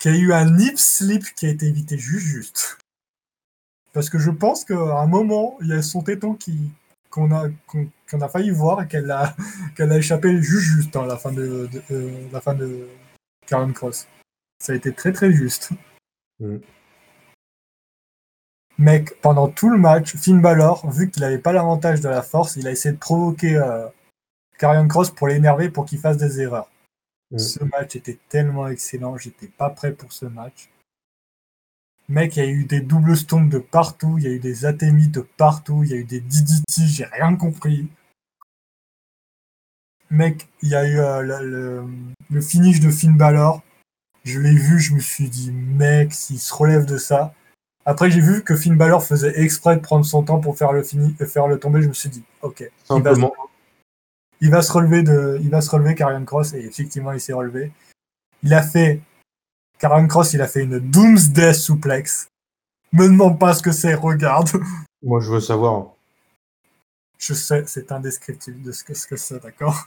Speaker 1: qu'il y a eu un nip slip qui a été évité juste juste. Parce que je pense qu'à un moment, il y a son téton qui qu'on a qu'on a failli voir et qu'elle a qu'elle a échappé juste juste à la fin de, de- euh, la fin de Karen Cross. Ça a été très très juste.
Speaker 2: Mhm.
Speaker 1: Mec, pendant tout le match, Finn Balor, vu qu'il n'avait pas l'avantage de la force, il a essayé de provoquer euh, Karrion Cross pour l'énerver pour qu'il fasse des erreurs.
Speaker 2: Mhm.
Speaker 1: Ce match était tellement excellent, j'étais pas prêt pour ce match. Mec, il y a eu des doubles stones de partout, il y a eu des atémies de partout, il y a eu des DDT, j'ai rien compris. Mec, il y a eu euh, le, le- le finish de Finn Balor. Je l'ai vu, je me suis dit, mec, s'il se relève de ça. Après, j'ai vu que Finn Balor faisait exprès de prendre son temps pour faire le, fini, euh, faire le tomber. Je me suis dit, ok, il va,
Speaker 2: Simplement.
Speaker 1: il va se relever de, il va se relever Karrion Cross et effectivement il s'est relevé. Il a fait Karrion Cross, il a fait une Doomsday suplex, Me demande pas ce que c'est, regarde.
Speaker 2: Moi, je veux savoir.
Speaker 1: Je sais, c'est indescriptible de ce que ce que c'est, d'accord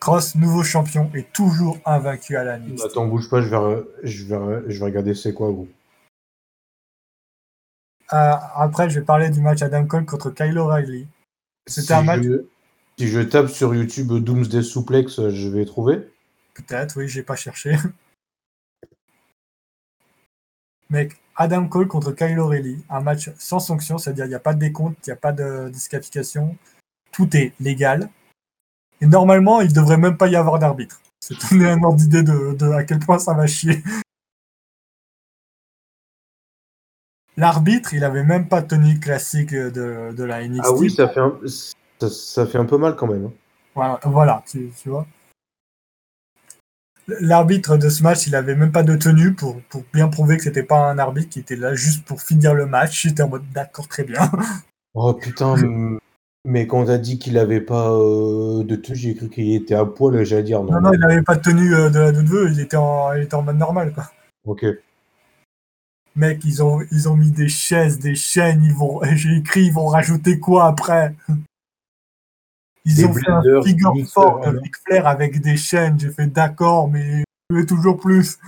Speaker 1: Cross, nouveau champion, et toujours invaincu à la NXT.
Speaker 2: Attends, bouge pas, je vais, je vais, je vais regarder c'est quoi, vous.
Speaker 1: Euh, après, je vais parler du match Adam Cole contre Kyle O'Reilly. C'était
Speaker 2: Si
Speaker 1: un match.
Speaker 2: je- Si je tape sur YouTube Doomsday Suplex, je vais trouver.
Speaker 1: Peut-être, oui, j'ai pas cherché. Mec, Adam Cole contre Kyle O'Reilly, un match sans sanction, c'est-à-dire il n'y a pas de décompte, il n'y a pas de disqualification, tout est légal. Et normalement, il devrait même pas y avoir d'arbitre. C'est tout un ordre d'idée de, de à quel point ça va chier. L'arbitre, il avait même pas de tenue classique de, de la NXT.
Speaker 2: Ah oui, ça fait un, ça, ça fait un peu mal quand même. hein.
Speaker 1: Voilà, voilà, tu, tu vois. L'arbitre de ce match, il avait même pas de tenue pour, pour bien prouver que c'était pas un arbitre qui était là juste pour finir le match. J'étais en mode d'accord, très bien.
Speaker 2: Oh putain, m- mais quand t'as dit qu'il avait pas euh, de tenue, j'ai cru qu'il était à poil, j'allais dire non.
Speaker 1: Non, non, il n'avait pas de tenue euh, de la WWE, il était en, il était en mode normal, quoi.
Speaker 2: Ok.
Speaker 1: Mec, ils ont, ils ont mis des chaises, des chaînes, ils vont, j'ai écrit, ils vont rajouter quoi après? Ils
Speaker 2: Des
Speaker 1: ont fait un figure fort de
Speaker 2: voilà.
Speaker 1: Ric Flair avec des chaînes. J'ai fait d'accord, mais je veux toujours plus.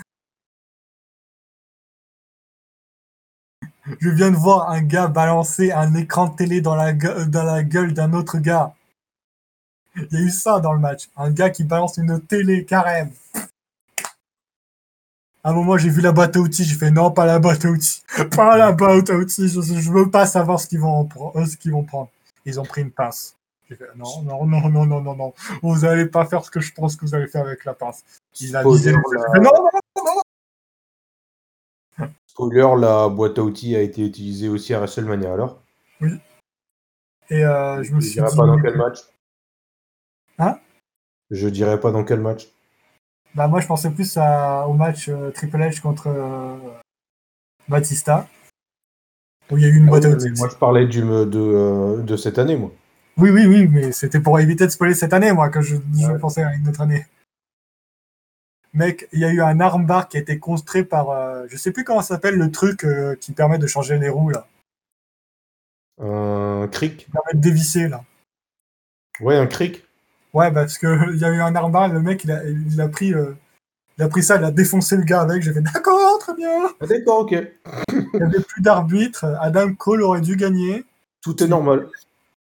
Speaker 1: Je viens de voir un gars balancer un écran de télé dans la, gue- dans la gueule d'un autre gars. Il y a eu ça dans le match. Un gars qui balance une télé carrément. À un moment, j'ai vu la boîte à outils, j'ai fait non, pas la boîte à outils. Pas la boîte à outils, je, je veux pas savoir ce qu'ils vont, en pre- euh, ce qu'ils vont prendre. Ils ont pris une pince. J'ai fait non, non, non, non, non, non, non. Vous allez pas faire ce que je pense que vous allez faire avec la pince. Il a visé.
Speaker 2: la-
Speaker 1: non, non,
Speaker 2: Spoiler, la boîte à outils a été utilisée aussi à WrestleMania alors.
Speaker 1: Et euh, je me
Speaker 2: Je
Speaker 1: suis
Speaker 2: dirais
Speaker 1: dit,
Speaker 2: pas dans quel match.
Speaker 1: Hein?
Speaker 2: Je dirais pas dans quel match.
Speaker 1: bah, moi, je pensais plus à- au match euh, Triple H contre euh, Batista. Où il y a eu une boîte à
Speaker 2: Ah oui,
Speaker 1: outils.
Speaker 2: moi, je parlais du, de, euh, de cette année, moi.
Speaker 1: Oui, oui, oui, mais c'était pour éviter de spoiler cette année, moi, que je, je
Speaker 2: Ouais.
Speaker 1: pensais à une autre année. Mec, il y a eu un armbar qui a été construit par, euh, je sais plus comment ça s'appelle, le truc euh, qui permet de changer les roues, là.
Speaker 2: Un cric?
Speaker 1: Qui permet de dévisser, là.
Speaker 2: Ouais, un cric.
Speaker 1: Ouais, bah, parce que il y a eu un armbar, le mec, il a, il a pris, euh, il a pris ça, il a défoncé le gars avec. J'ai fait d'accord, très bien.
Speaker 2: Ah, D'accord, ok.
Speaker 1: Il n'y avait plus d'arbitre. Adam Cole aurait dû gagner.
Speaker 2: Tout est normal.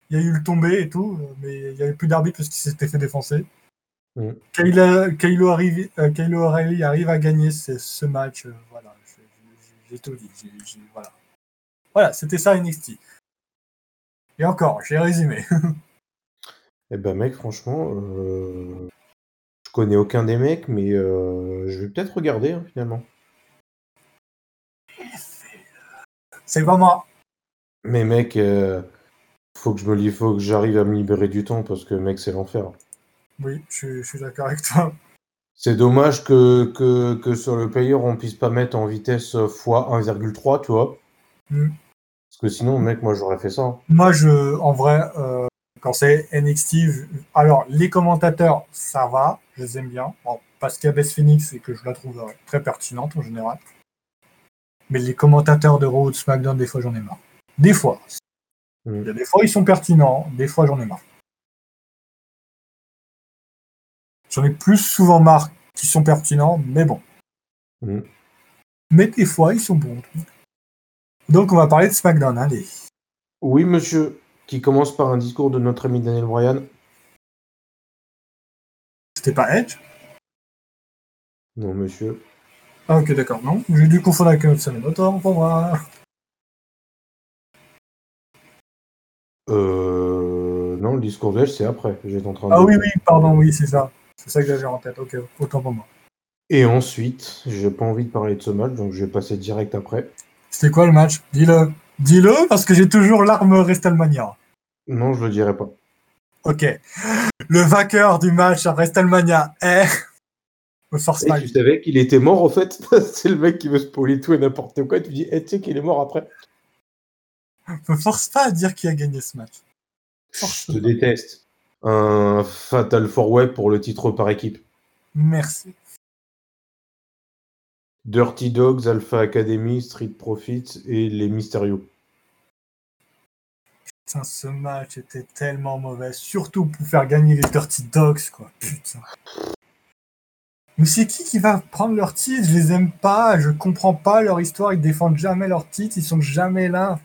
Speaker 1: Il y a eu le tombé et tout, euh, mais il n'y avait plus d'arbitre parce qu'il s'était fait défoncer.
Speaker 2: Mm.
Speaker 1: Kyle- Kylo arrive- euh, Kylo O'Reilly arrive à gagner ce, ce match. euh, voilà, j'ai- tout dit. voilà, voilà c'était ça NXT. Et encore, j'ai résumé.
Speaker 2: Eh ben, mec, franchement, euh, je connais aucun des mecs, mais euh, je vais peut-être regarder, hein, finalement.
Speaker 1: C'est vraiment.
Speaker 2: Mais mec, euh, faut que je me faut que j'arrive à me libérer du temps parce que mec, c'est l'enfer.
Speaker 1: Oui, je, suis- je suis d'accord avec toi.
Speaker 2: C'est dommage que, que, que sur le player, on puisse pas mettre en vitesse x 1,3, tu vois.
Speaker 1: Mm.
Speaker 2: Parce que sinon, mec, moi, j'aurais fait ça.
Speaker 1: Moi, je, en vrai, euh, quand c'est NXT, alors les commentateurs, ça va, je les aime bien. Bon, parce qu'il y a Beth Phoenix et que je la trouve euh, très pertinente en général. Mais les commentateurs de Raw ou de SmackDown, des fois, j'en ai marre. Des fois.
Speaker 2: Mm.
Speaker 1: Il y a des fois, ils sont pertinents. Des fois, j'en ai marre. J'en ai plus souvent marre qu'ils sont pertinents, mais bon.
Speaker 2: Mm.
Speaker 1: Mais des fois, ils sont bons. Donc, on va parler de SmackDown. Allez.
Speaker 2: Oui, monsieur, qui commence par un discours de notre ami Daniel Bryan.
Speaker 1: C'était pas Edge?
Speaker 2: Non, monsieur.
Speaker 1: Ah ok d'accord, non. J'ai dû confondre avec un autre. Autant pour moi.
Speaker 2: Euh... Non, le discours d'Edge, c'est après. J'étais en train de...
Speaker 1: Ah oui, oui, pardon, oui, c'est ça. C'est ça que j'avais en tête. Ok, autant pour moi.
Speaker 2: Et ensuite, j'ai pas envie de parler de ce match, donc je vais passer direct après.
Speaker 1: C'était quoi le match? Dis-le. Dis-le parce que j'ai toujours l'arme WrestleMania.
Speaker 2: Non, je le dirai pas.
Speaker 1: Ok. Le vainqueur du match à WrestleMania est... Le Force
Speaker 2: tu savais qu'il était mort, en fait? C'est le mec qui veut spoiler tout et n'importe quoi. Tu dis, eh, tu sais qu'il est mort après
Speaker 1: Me force pas à dire qui a gagné ce match.
Speaker 2: Je te déteste. Un Fatal 4 Way pour le titre par équipe.
Speaker 1: Merci.
Speaker 2: Dirty Dogs, Alpha Academy, Street Profits et les Mysterio.
Speaker 1: Putain, ce match était tellement mauvais, surtout pour faire gagner les Dirty Dogs, quoi. Putain. Mais c'est qui qui va prendre leur titre? Je les aime pas, je comprends pas leur histoire, ils défendent jamais leur titre, ils sont jamais là.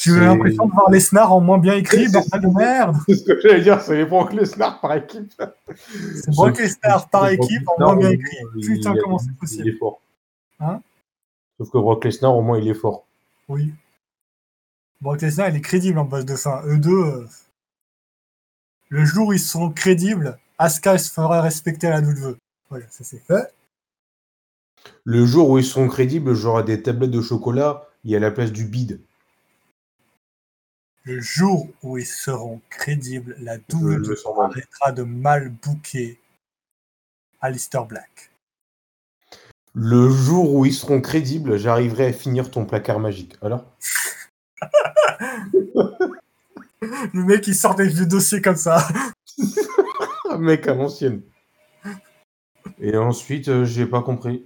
Speaker 1: J'ai l'impression de voir les snars en moins bien écrit,
Speaker 2: C'est-
Speaker 1: bordel de merde.
Speaker 2: C'est ce que j'allais dire, c'est les Brock Lesnar par équipe.
Speaker 1: C'est Brock Lesnar par équipe en moins bien écrit. Putain,
Speaker 2: Il-
Speaker 1: comment c'est
Speaker 2: Il
Speaker 1: possible
Speaker 2: est fort.
Speaker 1: Hein
Speaker 2: Sauf que Brock Lesnar, au moins, il est fort.
Speaker 1: Oui. Brock Lesnar, il est crédible en base de fin. Eux deux, euh, le jour où ils seront crédibles, Asuka se fera respecter à la WWE. Voilà, ça c'est fait.
Speaker 2: Le jour où ils sont crédibles, j'aurai des tablettes de chocolat, il y a la place du bide.
Speaker 1: Le jour où ils seront crédibles, la
Speaker 2: le mal.
Speaker 1: arrêtera de mal booker Alistair Black.
Speaker 2: Le jour où ils seront crédibles, j'arriverai à finir ton placard magique. Alors?
Speaker 1: Le mec, il sort des vieux dossiers comme ça.
Speaker 2: Mec, à l'ancienne. Et ensuite, euh, j'ai pas compris.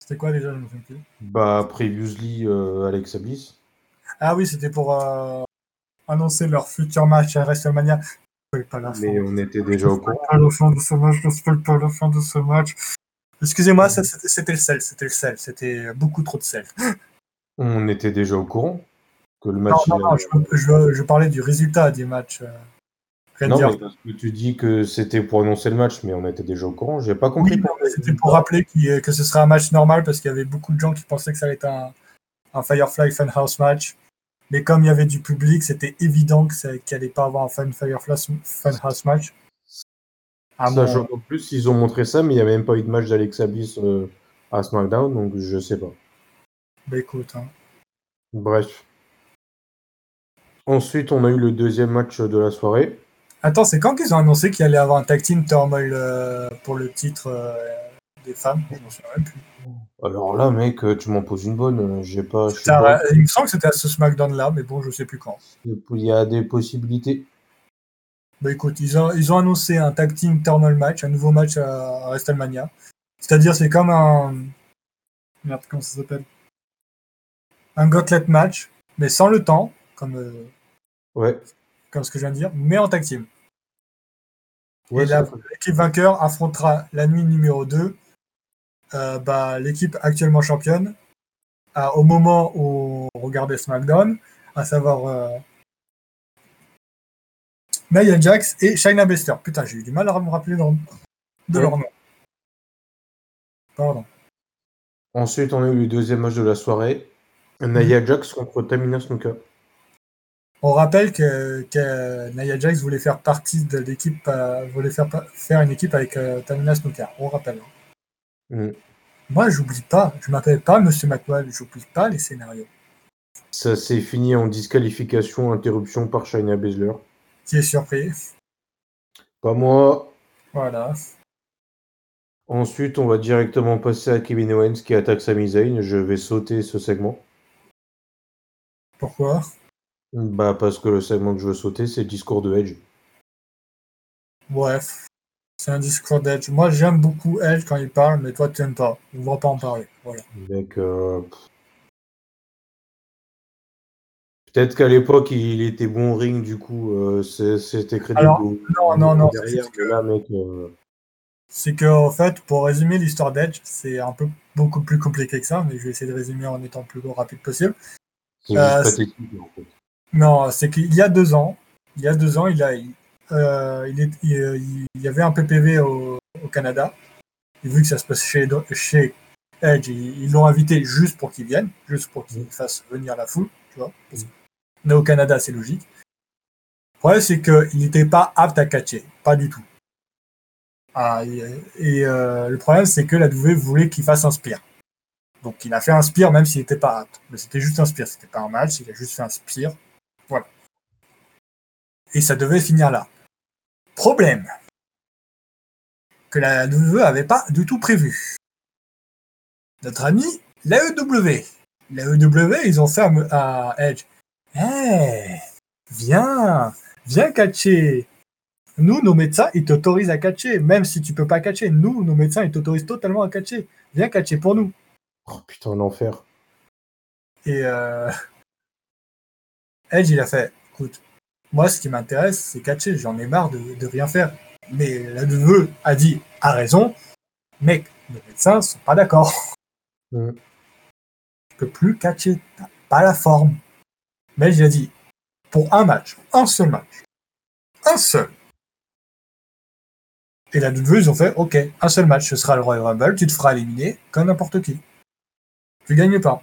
Speaker 1: C'était quoi déjà souviens plus.
Speaker 2: Bah, previously, euh, Alexa Bliss.
Speaker 1: Ah oui, c'était pour euh, annoncer leur futur match à WrestleMania. Je pas la fin.
Speaker 2: Mais on était déjà au
Speaker 1: Je
Speaker 2: courant.
Speaker 1: pas la fin de ce match, je spoil pas la fin de ce match. Excusez-moi, c'était le sel, c'était le sel, c'était beaucoup trop de sel.
Speaker 2: On était déjà au courant que le
Speaker 1: Non,
Speaker 2: match.
Speaker 1: non, non,
Speaker 2: a-
Speaker 1: je, je- je parlais du résultat du match. euh,
Speaker 2: Non, mais parce que tu dis que c'était pour annoncer le match, mais on était déjà au courant. J'ai pas compris.
Speaker 1: Oui, non, c'était pour rappeler que ce serait un match normal parce qu'il y avait beaucoup de gens qui pensaient que ça allait être un, un Firefly Funhouse match. Mais comme il y avait du public, c'était évident ça- qu'il allait pas avoir un Fun Firefly Funhouse match.
Speaker 2: Sachant qu'en plus, ils ont montré ça, mais il n'y a même pas eu de match d'Alexa Bliss euh, à SmackDown, donc je sais pas.
Speaker 1: Bah écoute, hein.
Speaker 2: Bref. Ensuite, on a eu le deuxième match de la soirée.
Speaker 1: Attends, c'est quand qu'ils ont annoncé qu'il allait avoir un tag team turmoil euh, pour le titre euh, des femmes Je m'en souviens même plus.
Speaker 2: Alors là, mec, euh, tu m'en poses une bonne. euh, J'ai pas.
Speaker 1: Il me semble que c'était à ce SmackDown là, mais bon, je sais plus quand.
Speaker 2: Il y a des possibilités.
Speaker 1: Bah écoute, ils ont, ils ont annoncé un tag team match, un nouveau match à, à WrestleMania. C'est-à-dire, c'est comme un. Merde, comment ça s'appelle? Un gauntlet match, mais sans le temps, comme, euh,
Speaker 2: Ouais.
Speaker 1: comme ce que je viens de dire, mais en tag team.
Speaker 2: Ouais,
Speaker 1: Et l'équipe vainqueur affrontera la nuit numéro 2, euh, bah, l'équipe actuellement championne, à- au moment où on regardait SmackDown, à savoir euh, Nia Jax et Shayna Baszler. Putain, j'ai eu du mal à me rappeler leur- de
Speaker 2: Ouais.
Speaker 1: leur nom. Pardon.
Speaker 2: Ensuite, on a eu le deuxième match de la soirée. Nia Jax contre Tamina Snuka.
Speaker 1: On rappelle que, que Nia Jax voulait faire partie de l'équipe, euh, voulait faire, faire une équipe avec euh, Tamina Snuka. On rappelle.
Speaker 2: Mm.
Speaker 1: Moi, j'oublie pas. Je m'appelle pas Monsieur McMahon. J'oublie pas les scénarios.
Speaker 2: Ça s'est fini en disqualification, interruption par Shayna Baszler.
Speaker 1: Qui est surpris
Speaker 2: Pas moi.
Speaker 1: Voilà.
Speaker 2: Ensuite, on va directement passer à Kevin Owens qui attaque Sami Zayn. Je vais sauter ce segment.
Speaker 1: Pourquoi?
Speaker 2: Bah parce que le segment que je veux sauter, c'est le discours de Edge.
Speaker 1: Bref. C'est un discours d'Edge. Moi, j'aime beaucoup Edge quand il parle, mais toi, tu n'aimes pas. On va pas en parler. Voilà.
Speaker 2: Mec, euh. Peut-être qu'à l'époque, il était bon au ring, du coup, euh, c'était crédible.
Speaker 1: Alors, non, non, non,
Speaker 2: Derrière,
Speaker 1: c'est-
Speaker 2: mec, euh,
Speaker 1: C'est que, en fait, pour résumer l'histoire d'Edge, c'est un peu beaucoup plus compliqué que ça, mais je vais essayer de résumer en étant le plus rapide possible.
Speaker 2: c'est
Speaker 1: Euh,
Speaker 2: pathétique, en fait.
Speaker 1: Non, c'est qu'il y a deux ans, il y a deux ans, il a, euh, il, est, il, il y avait un PPV au, au Canada. Et vu que ça se passe chez, chez Edge, ils l'ont invité juste pour qu'il vienne, juste pour qu'il fasse venir la foule, tu vois. Parce que on est au Canada, c'est logique. Le problème, c'est qu'il n'était pas apte à catcher, pas du tout. Ah, et et, euh, le problème, c'est que la WWE voulait qu'il fasse un spear. Donc il a fait un spear même s'il n'était pas apte. Mais c'était juste un spear, c'était pas un match, il a juste fait un spear. Voilà. Et ça devait finir là. Problème. Que la WWE avait pas du tout prévu. Notre ami, l'AEW. L'AEW, ils ont fait à, à Edge. Hey, viens, viens catcher. Nous, nos médecins, ils t'autorisent à catcher, même si tu peux pas catcher. Nous, nos médecins, ils t'autorisent totalement à catcher. Viens catcher pour nous.
Speaker 2: Oh putain, l'enfer.
Speaker 1: Et euh... Edge, il a fait, écoute, moi, ce qui m'intéresse, c'est catcher. J'en ai marre de, de rien faire. Mais la WWE a dit, a raison, mec, les médecins sont pas d'accord.
Speaker 2: Mm.
Speaker 1: Tu peux plus catcher. T'as pas la forme. Mais il a dit, pour un match, un seul match, un seul. Et la WWE, ils ont fait, ok, un seul match, ce sera le Royal Rumble, tu te feras éliminer comme n'importe qui. Tu gagnes pas.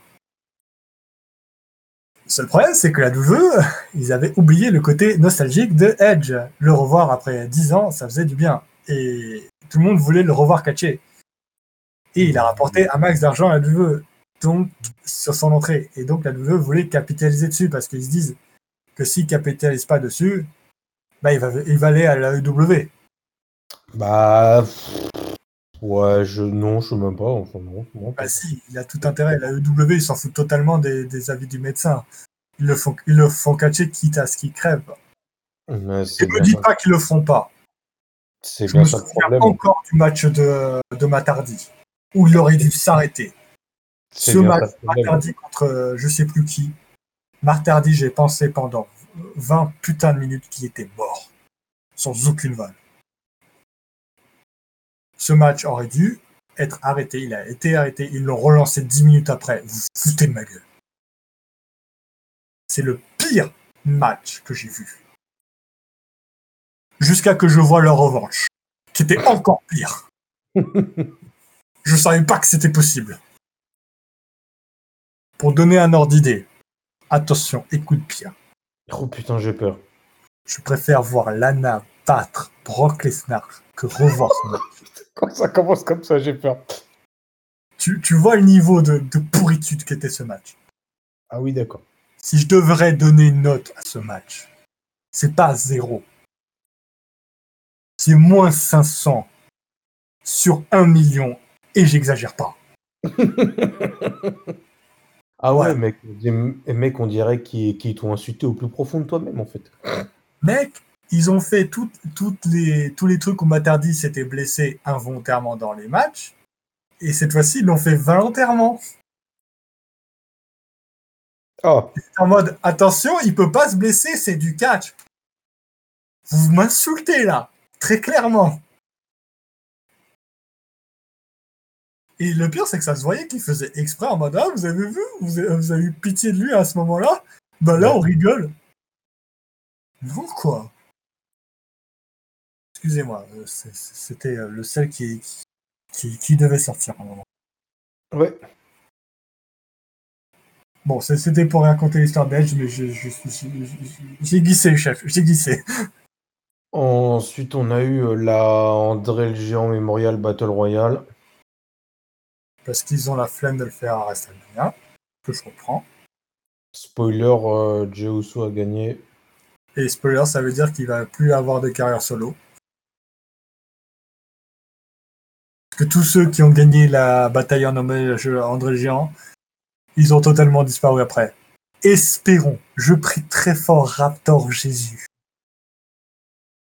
Speaker 1: Le seul problème, c'est que la WWE, ils avaient oublié le côté nostalgique de Edge. Le revoir après 10 ans, ça faisait du bien. Et tout le monde voulait le revoir catcher. Et il a rapporté un max d'argent à la WWE donc, sur son entrée. Et donc la WWE voulait capitaliser dessus parce qu'ils se disent que s'ils ne capitalisent pas dessus, bah, il, va, il va aller à la EW.
Speaker 2: Bah. Ouais, je. Non, je sais même pas. Enfin, non. non,
Speaker 1: Bah si, il a tout intérêt. La EW, ils s'en foutent totalement des, des avis du médecin. Ils le font, ils le font catcher quitte à ce qu'il crève. Et me dis pas qu'ils le feront pas.
Speaker 2: C'est
Speaker 1: Je
Speaker 2: bien
Speaker 1: me
Speaker 2: ça le
Speaker 1: souviens
Speaker 2: problème.
Speaker 1: encore du match de, de Matardi, où il aurait dû s'arrêter. Ce match. Matardi contre euh, je sais plus qui. Matardi, j'ai pensé pendant 20 putains de minutes qu'il était mort. Sans aucune vanne. Ce match aurait dû être arrêté. Il a été arrêté. Ils l'ont relancé 10 minutes après. Vous vous foutez de ma gueule. C'est le pire match que j'ai vu. Jusqu'à que je vois leur revanche, qui était encore pire. Je savais pas que c'était possible. Pour donner un ordre d'idée, attention, écoute bien.
Speaker 2: Oh putain, j'ai peur.
Speaker 1: Je préfère voir Lana battre Brock Lesnar que match.
Speaker 2: Quand ça commence comme ça, j'ai peur.
Speaker 1: Tu, tu vois le niveau de, de pourritude qu'était ce match?
Speaker 2: Ah oui, d'accord.
Speaker 1: Si je devrais donner une note à ce match, c'est pas zéro. C'est moins 500 sur 1 million. Et j'exagère pas.
Speaker 2: Ah ouais,
Speaker 1: Ouais.
Speaker 2: mec, mec, on dirait qu'ils qu'ils t'ont insulté au plus profond de toi-même, en fait.
Speaker 1: Mec, ils ont fait tout- toutes les, tous les trucs où Matardi s'était blessé involontairement dans les matchs. Et cette fois-ci, ils l'ont fait volontairement.
Speaker 2: Ah,
Speaker 1: En mode, attention, il peut pas se blesser, c'est du catch. Vous m'insultez là, très clairement. Et le pire, c'est que ça se voyait qu'il faisait exprès en mode, ah, vous avez vu, vous avez, vous avez eu pitié de lui à ce moment-là Bah là,
Speaker 2: Ouais.
Speaker 1: on rigole. Non, quoi. Excusez-moi, euh, c'était euh, le seul qui, qui, qui devait sortir à un moment.
Speaker 2: ouais.
Speaker 1: Bon, c'était pour raconter l'histoire d'Edge, mais j'ai glissé, chef, j'ai glissé.
Speaker 2: Ensuite, on a eu euh, la André le Géant Memorial Battle Royale.
Speaker 1: Parce qu'ils ont la flemme de le faire à WrestleMania, que je comprends.
Speaker 2: Spoiler, euh, Jey a gagné.
Speaker 1: Et spoiler, ça veut dire qu'il va plus avoir de carrière solo. Que tous ceux qui ont gagné la bataille en hommage à André le Géant, ils ont totalement disparu après. Espérons, je prie très fort Raptor Jésus,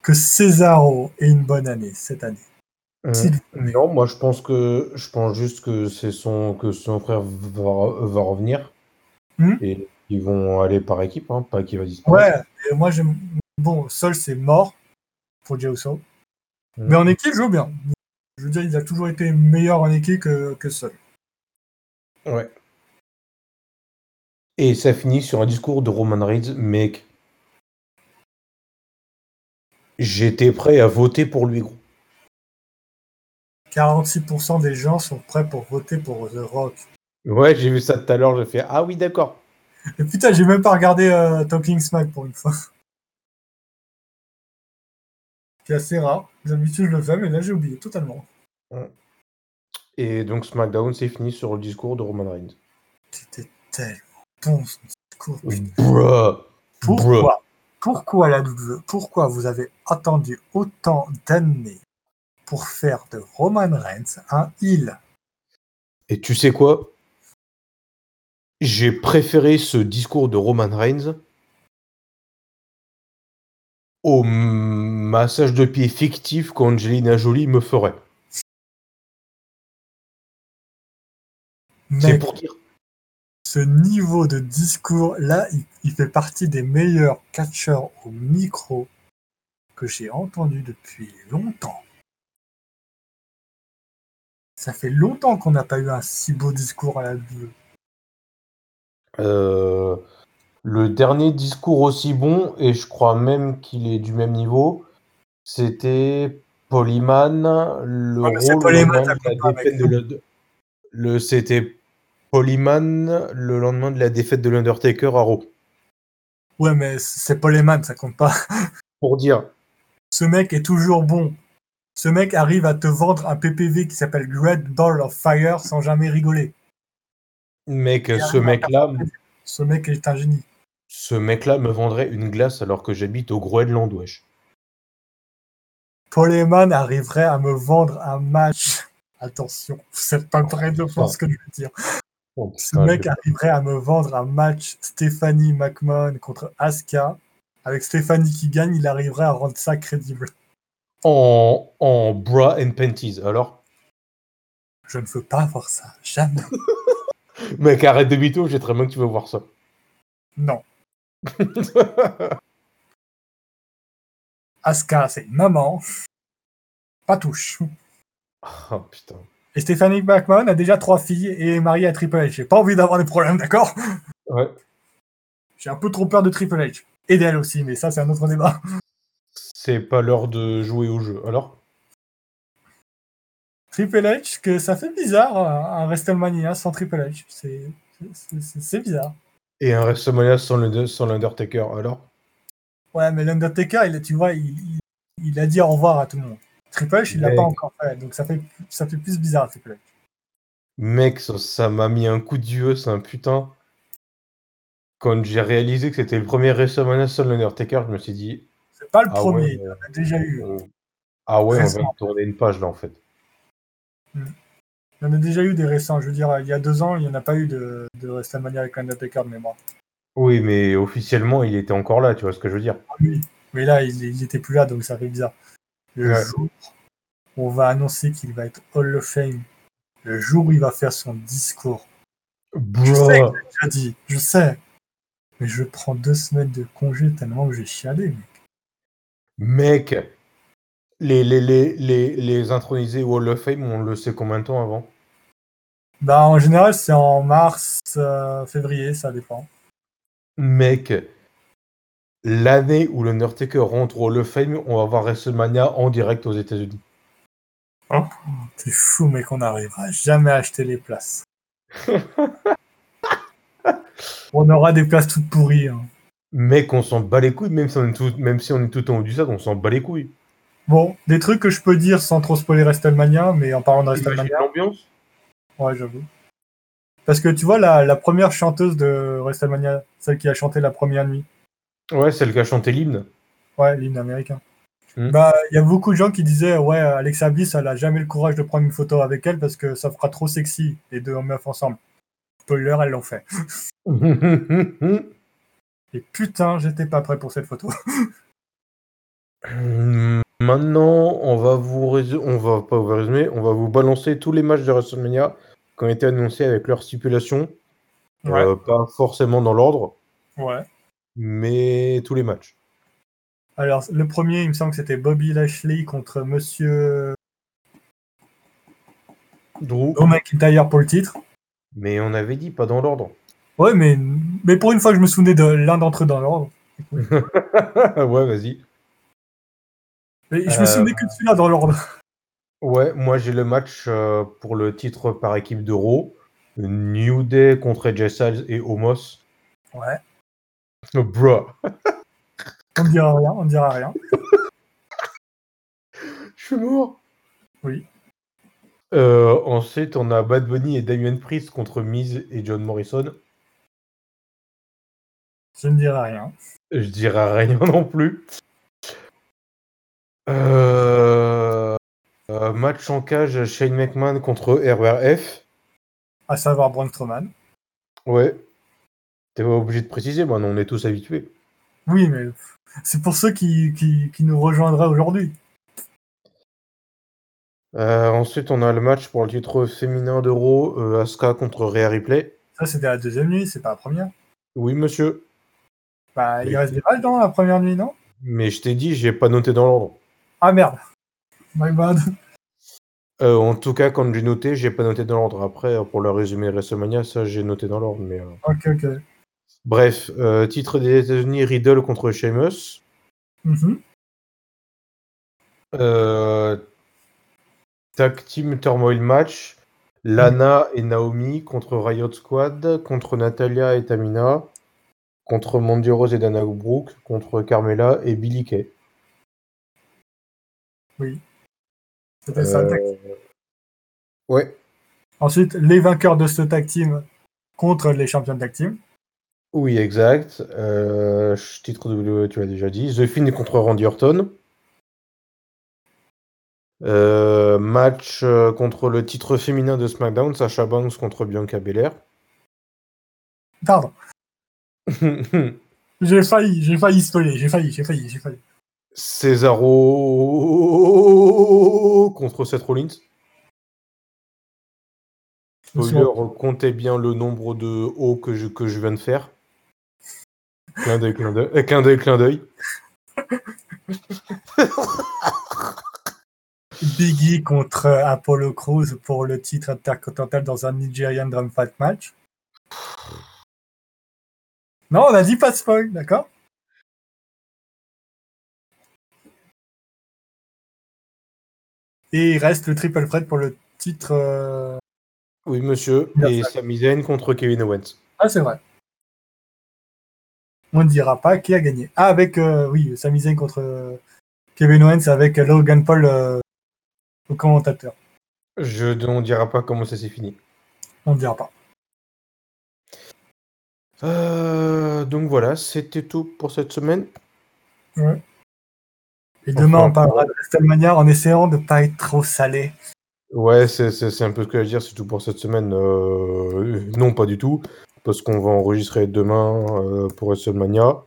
Speaker 1: que Cesaro ait une bonne année cette année.
Speaker 2: Euh, non, moi je pense que je pense juste que c'est son que son frère va, va revenir
Speaker 1: Hmm.
Speaker 2: et ils vont aller par équipe, hein, pas qu'il va disparaître.
Speaker 1: Ouais, et moi j'aime. Bon, Sol c'est mort pour Jey.
Speaker 2: Hmm.
Speaker 1: Mais en équipe, il joue bien. Je veux dire, il a toujours été meilleur en équipe que, que seul.
Speaker 2: Ouais. Et ça finit sur un discours de Roman Reigns, mec. J'étais prêt à voter pour lui, gros.
Speaker 1: 46% des gens sont prêts pour voter pour The Rock.
Speaker 2: Ouais, j'ai vu ça tout à l'heure, j'ai fait Ah oui, d'accord.
Speaker 1: Et putain, j'ai même pas regardé euh, Talking Smack pour une fois. C'est assez rare. D'habitude, je le fais, mais là, j'ai oublié totalement.
Speaker 2: Et donc SmackDown, c'est fini sur le discours de Roman Reigns.
Speaker 1: C'était tellement bon ce discours.
Speaker 2: Bruh. Bruh.
Speaker 1: Pourquoi Pourquoi la WWE Pourquoi vous avez attendu autant d'années pour faire de Roman Reigns un heel?
Speaker 2: Et tu sais quoi? J'ai préféré ce discours de Roman Reigns au massage de pied fictif qu'Angelina Jolie me ferait. C'est pour dire.
Speaker 1: ce niveau de discours, là, il, il fait partie des meilleurs catcheurs au micro que j'ai entendu depuis longtemps. Ça fait longtemps qu'on n'a pas eu un si beau discours à la WWE.
Speaker 2: Euh, le dernier discours aussi bon, et je crois même qu'il est du même niveau, c'était Polyman, le
Speaker 1: Ouais,
Speaker 2: rôle lendemain de la défaite de l'Und- le C'était Polyman le lendemain de la défaite de l'Undertaker à Raw.
Speaker 1: Ouais, mais c'est Paul Heyman, ça compte pas.
Speaker 2: Pour dire,
Speaker 1: Ce mec est toujours bon. Ce mec arrive à te vendre un PPV qui s'appelle Great Ball of Fire sans jamais rigoler.
Speaker 2: mec, ce mec-là,
Speaker 1: Ce mec est un génie.
Speaker 2: ce mec-là me vendrait une glace alors que j'habite au Groenland, wesh.
Speaker 1: Paul Heyman arriverait à me vendre un match. Attention, vous n'êtes pas prêts de voir ce que je veux dire.
Speaker 2: Oh,
Speaker 1: Ce mec arriverait à me vendre un match Stephanie McMahon contre Asuka. Avec Stephanie qui gagne, il arriverait à rendre ça crédible.
Speaker 2: En, en bra and panties, alors?
Speaker 1: Je ne veux pas voir ça. Jamais.
Speaker 2: Mec, arrête de mytho, j'ai très bien que tu veux voir ça.
Speaker 1: Non. Asuka, c'est une maman. Pas touche.
Speaker 2: Ah putain.
Speaker 1: Et Stephanie McMahon a déjà trois filles et est mariée à Triple H. J'ai pas envie d'avoir des problèmes, d'accord?
Speaker 2: Ouais.
Speaker 1: J'ai un peu trop peur de Triple H. Et d'elle aussi, mais ça, c'est un autre débat.
Speaker 2: C'est pas l'heure de jouer au jeu. Alors?
Speaker 1: Triple H, que ça fait bizarre, un WrestleMania sans Triple H. C'est bizarre.
Speaker 2: Et un WrestleMania sans le- sans l'Undertaker, alors?
Speaker 1: Ouais, mais l'Undertaker, il, tu vois, il, il- il a dit au revoir à tout le monde. Triple H, il l'a pas encore fait, donc ça fait, ça fait plus bizarre, Triple H.
Speaker 2: Mec, ça m'a mis un coup de vieux, c'est un putain. Quand j'ai réalisé que c'était le premier WrestleMania sans l'Undertaker, je me suis dit
Speaker 1: C'est pas le
Speaker 2: Ah
Speaker 1: premier,
Speaker 2: ouais,
Speaker 1: il en a déjà eu.
Speaker 2: on- Ah ouais, on va tourner une page là en fait.
Speaker 1: Il y en a déjà eu des récents. Je veux dire, il y a deux ans, il n'y en a pas eu de, de WrestleMania avec l'Undertaker de mémoire.
Speaker 2: Oui, mais officiellement, il était encore là, tu vois ce que je veux dire.
Speaker 1: Ah oui, mais là, il, il était plus là, donc ça fait bizarre. Le
Speaker 2: Ouais.
Speaker 1: jour où on va annoncer qu'il va être Hall of Fame, le jour où il va faire son discours, Je sais
Speaker 2: Bro.
Speaker 1: que j'ai déjà dit, je sais. Mais je prends deux semaines de congé tellement que j'ai chialé, mec.
Speaker 2: Mec, les, les, les, les, les intronisés Hall of Fame, on le sait combien de temps avant?
Speaker 1: Bah, en général, c'est en mars, euh, février, ça dépend.
Speaker 2: Mec, l'année où l'Undertaker rentre au of Fame, on va voir WrestleMania en direct aux États-Unis.
Speaker 1: C'est fou, mec, on n'arrivera jamais à acheter les places. on aura des places toutes pourries. hein.
Speaker 2: Mec, on s'en bat les couilles, même si on est tout, même si on est tout en haut du stade, on s'en bat les couilles.
Speaker 1: Bon, des trucs que je peux dire sans trop spoiler WrestleMania, mais en parlant de WrestleMania,
Speaker 2: l'ambiance
Speaker 1: ouais, j'avoue. Parce que tu vois, la, la première chanteuse de WrestleMania, celle qui a chanté la première nuit,
Speaker 2: Ouais, celle qui a chanté l'hymne.
Speaker 1: Ouais, l'hymne américain.
Speaker 2: Hmm.
Speaker 1: Bah, il y a beaucoup de gens qui disaient ouais, Alexa Bliss, elle a jamais le courage de prendre une photo avec elle parce que ça fera trop sexy les deux meufs ensemble. Spoiler, elles l'ont fait. Et putain, j'étais pas prêt pour cette photo.
Speaker 2: Maintenant, on va vous résu- on va pas vous résumer, on va vous balancer tous les matchs de WrestleMania qui ont été annoncés avec leur stipulation.
Speaker 1: Ouais.
Speaker 2: Euh, pas forcément dans l'ordre,
Speaker 1: Ouais.
Speaker 2: mais tous les matchs.
Speaker 1: Alors, le premier, il me semble que c'était Bobby Lashley contre Monsieur
Speaker 2: Drew.
Speaker 1: Drew McIntyre pour le titre.
Speaker 2: Mais on avait dit pas dans l'ordre.
Speaker 1: Ouais, mais, mais pour une fois, je me souvenais de l'un d'entre eux dans l'ordre.
Speaker 2: ouais, vas-y.
Speaker 1: Je
Speaker 2: Euh,
Speaker 1: me souvenais que de celui-là dans l'ordre.
Speaker 2: Ouais, moi j'ai le match euh, pour le titre par équipe d'Euro. New Day contre Styles et Homos.
Speaker 1: Ouais.
Speaker 2: Oh, bro,
Speaker 1: On ne dira rien, on ne dira rien.
Speaker 2: je suis mort.
Speaker 1: Oui.
Speaker 2: Euh, ensuite, on a Bad Bunny et Damien Priest contre Miz et John Morrison.
Speaker 1: Je ne dirai rien.
Speaker 2: Je dirais rien non plus. Euh, euh, match en cage, Shane McMahon contre RRF.
Speaker 1: À savoir Braun Strowman.
Speaker 2: Ouais. T'es pas obligé de préciser, maintenant on est tous habitués.
Speaker 1: Oui, mais c'est pour ceux qui, qui, qui nous rejoindraient aujourd'hui.
Speaker 2: Euh, ensuite, on a le match pour le titre féminin d'Euro, euh, Asuka contre Rhea Ripley.
Speaker 1: Ça, c'était la deuxième nuit, c'est pas la première.
Speaker 2: Oui, monsieur.
Speaker 1: Bah, il reste des matchs dans la première nuit, non?
Speaker 2: Mais je t'ai dit, j'ai pas noté dans l'ordre.
Speaker 1: Ah merde. My bad.
Speaker 2: Euh, en tout cas, quand j'ai noté, j'ai pas noté dans l'ordre. Après, pour le résumé WrestleMania, ça, j'ai noté dans l'ordre. Mais euh,
Speaker 1: Ok, ok.
Speaker 2: bref, euh, titre des États-Unis, Riddle contre Sheamus.
Speaker 1: Mhm.
Speaker 2: Euh, tag Team Turmoil Match. Lana et Naomi contre Riot Squad, contre Natalia et Tamina, contre Mandy Rose et Dana Brooke, contre Carmela et Billy Kay.
Speaker 1: C'était ça. le tag.
Speaker 2: Euh, Ouais,
Speaker 1: Ensuite, les vainqueurs de ce tag team contre les champions de tag team.
Speaker 2: oui, exact. Euh, titre WWE, tu l'as déjà dit. The Finn contre Randy Orton. Euh, match euh, contre le titre féminin de SmackDown, Sasha Banks contre Bianca Belair.
Speaker 1: Pardon. J'ai failli, j'ai failli spoiler, j'ai failli, j'ai failli, j'ai failli.
Speaker 2: Cesaro contre Seth Rollins. Spoiler, comptez bien le nombre de O que je, que je viens de faire. Clin d'œil, clin d'œil, euh, clin d'œil, clin d'œil.
Speaker 1: Biggie contre Apollo Crews pour le titre intercontinental dans un Nigerian Drum Fight match. Non, on a dit pas de spoil, d'accord? Et il reste le triple threat pour le titre. euh,
Speaker 2: Oui, monsieur. Et
Speaker 1: fait.
Speaker 2: Sami Zayn contre Kevin Owens.
Speaker 1: Ah, c'est vrai. On ne dira pas qui a gagné. Ah, avec, euh, oui, Sami Zayn contre euh, Kevin Owens avec Logan Paul euh, au commentateur.
Speaker 2: Je ne dira pas comment ça s'est fini.
Speaker 1: On ne dira pas.
Speaker 2: Euh, donc voilà, c'était tout pour cette semaine.
Speaker 1: Et demain,
Speaker 2: Enfin,
Speaker 1: on parlera de WrestleMania en essayant de ne pas être trop salé.
Speaker 2: Ouais, c'est c'est- c'est un peu ce que je veux dire, c'est tout pour cette semaine. Euh, non, pas du tout, parce qu'on va enregistrer demain euh, pour WrestleMania.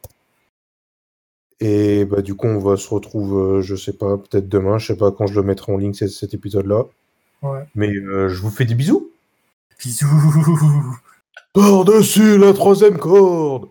Speaker 2: Et bah du coup, on va se retrouver, euh, je sais pas, peut-être demain, je sais pas quand je le mettrai en ligne cet, cet épisode-là.
Speaker 1: Ouais.
Speaker 2: Mais euh, je vous fais des bisous.
Speaker 1: Bisous
Speaker 2: Par-dessus la troisième corde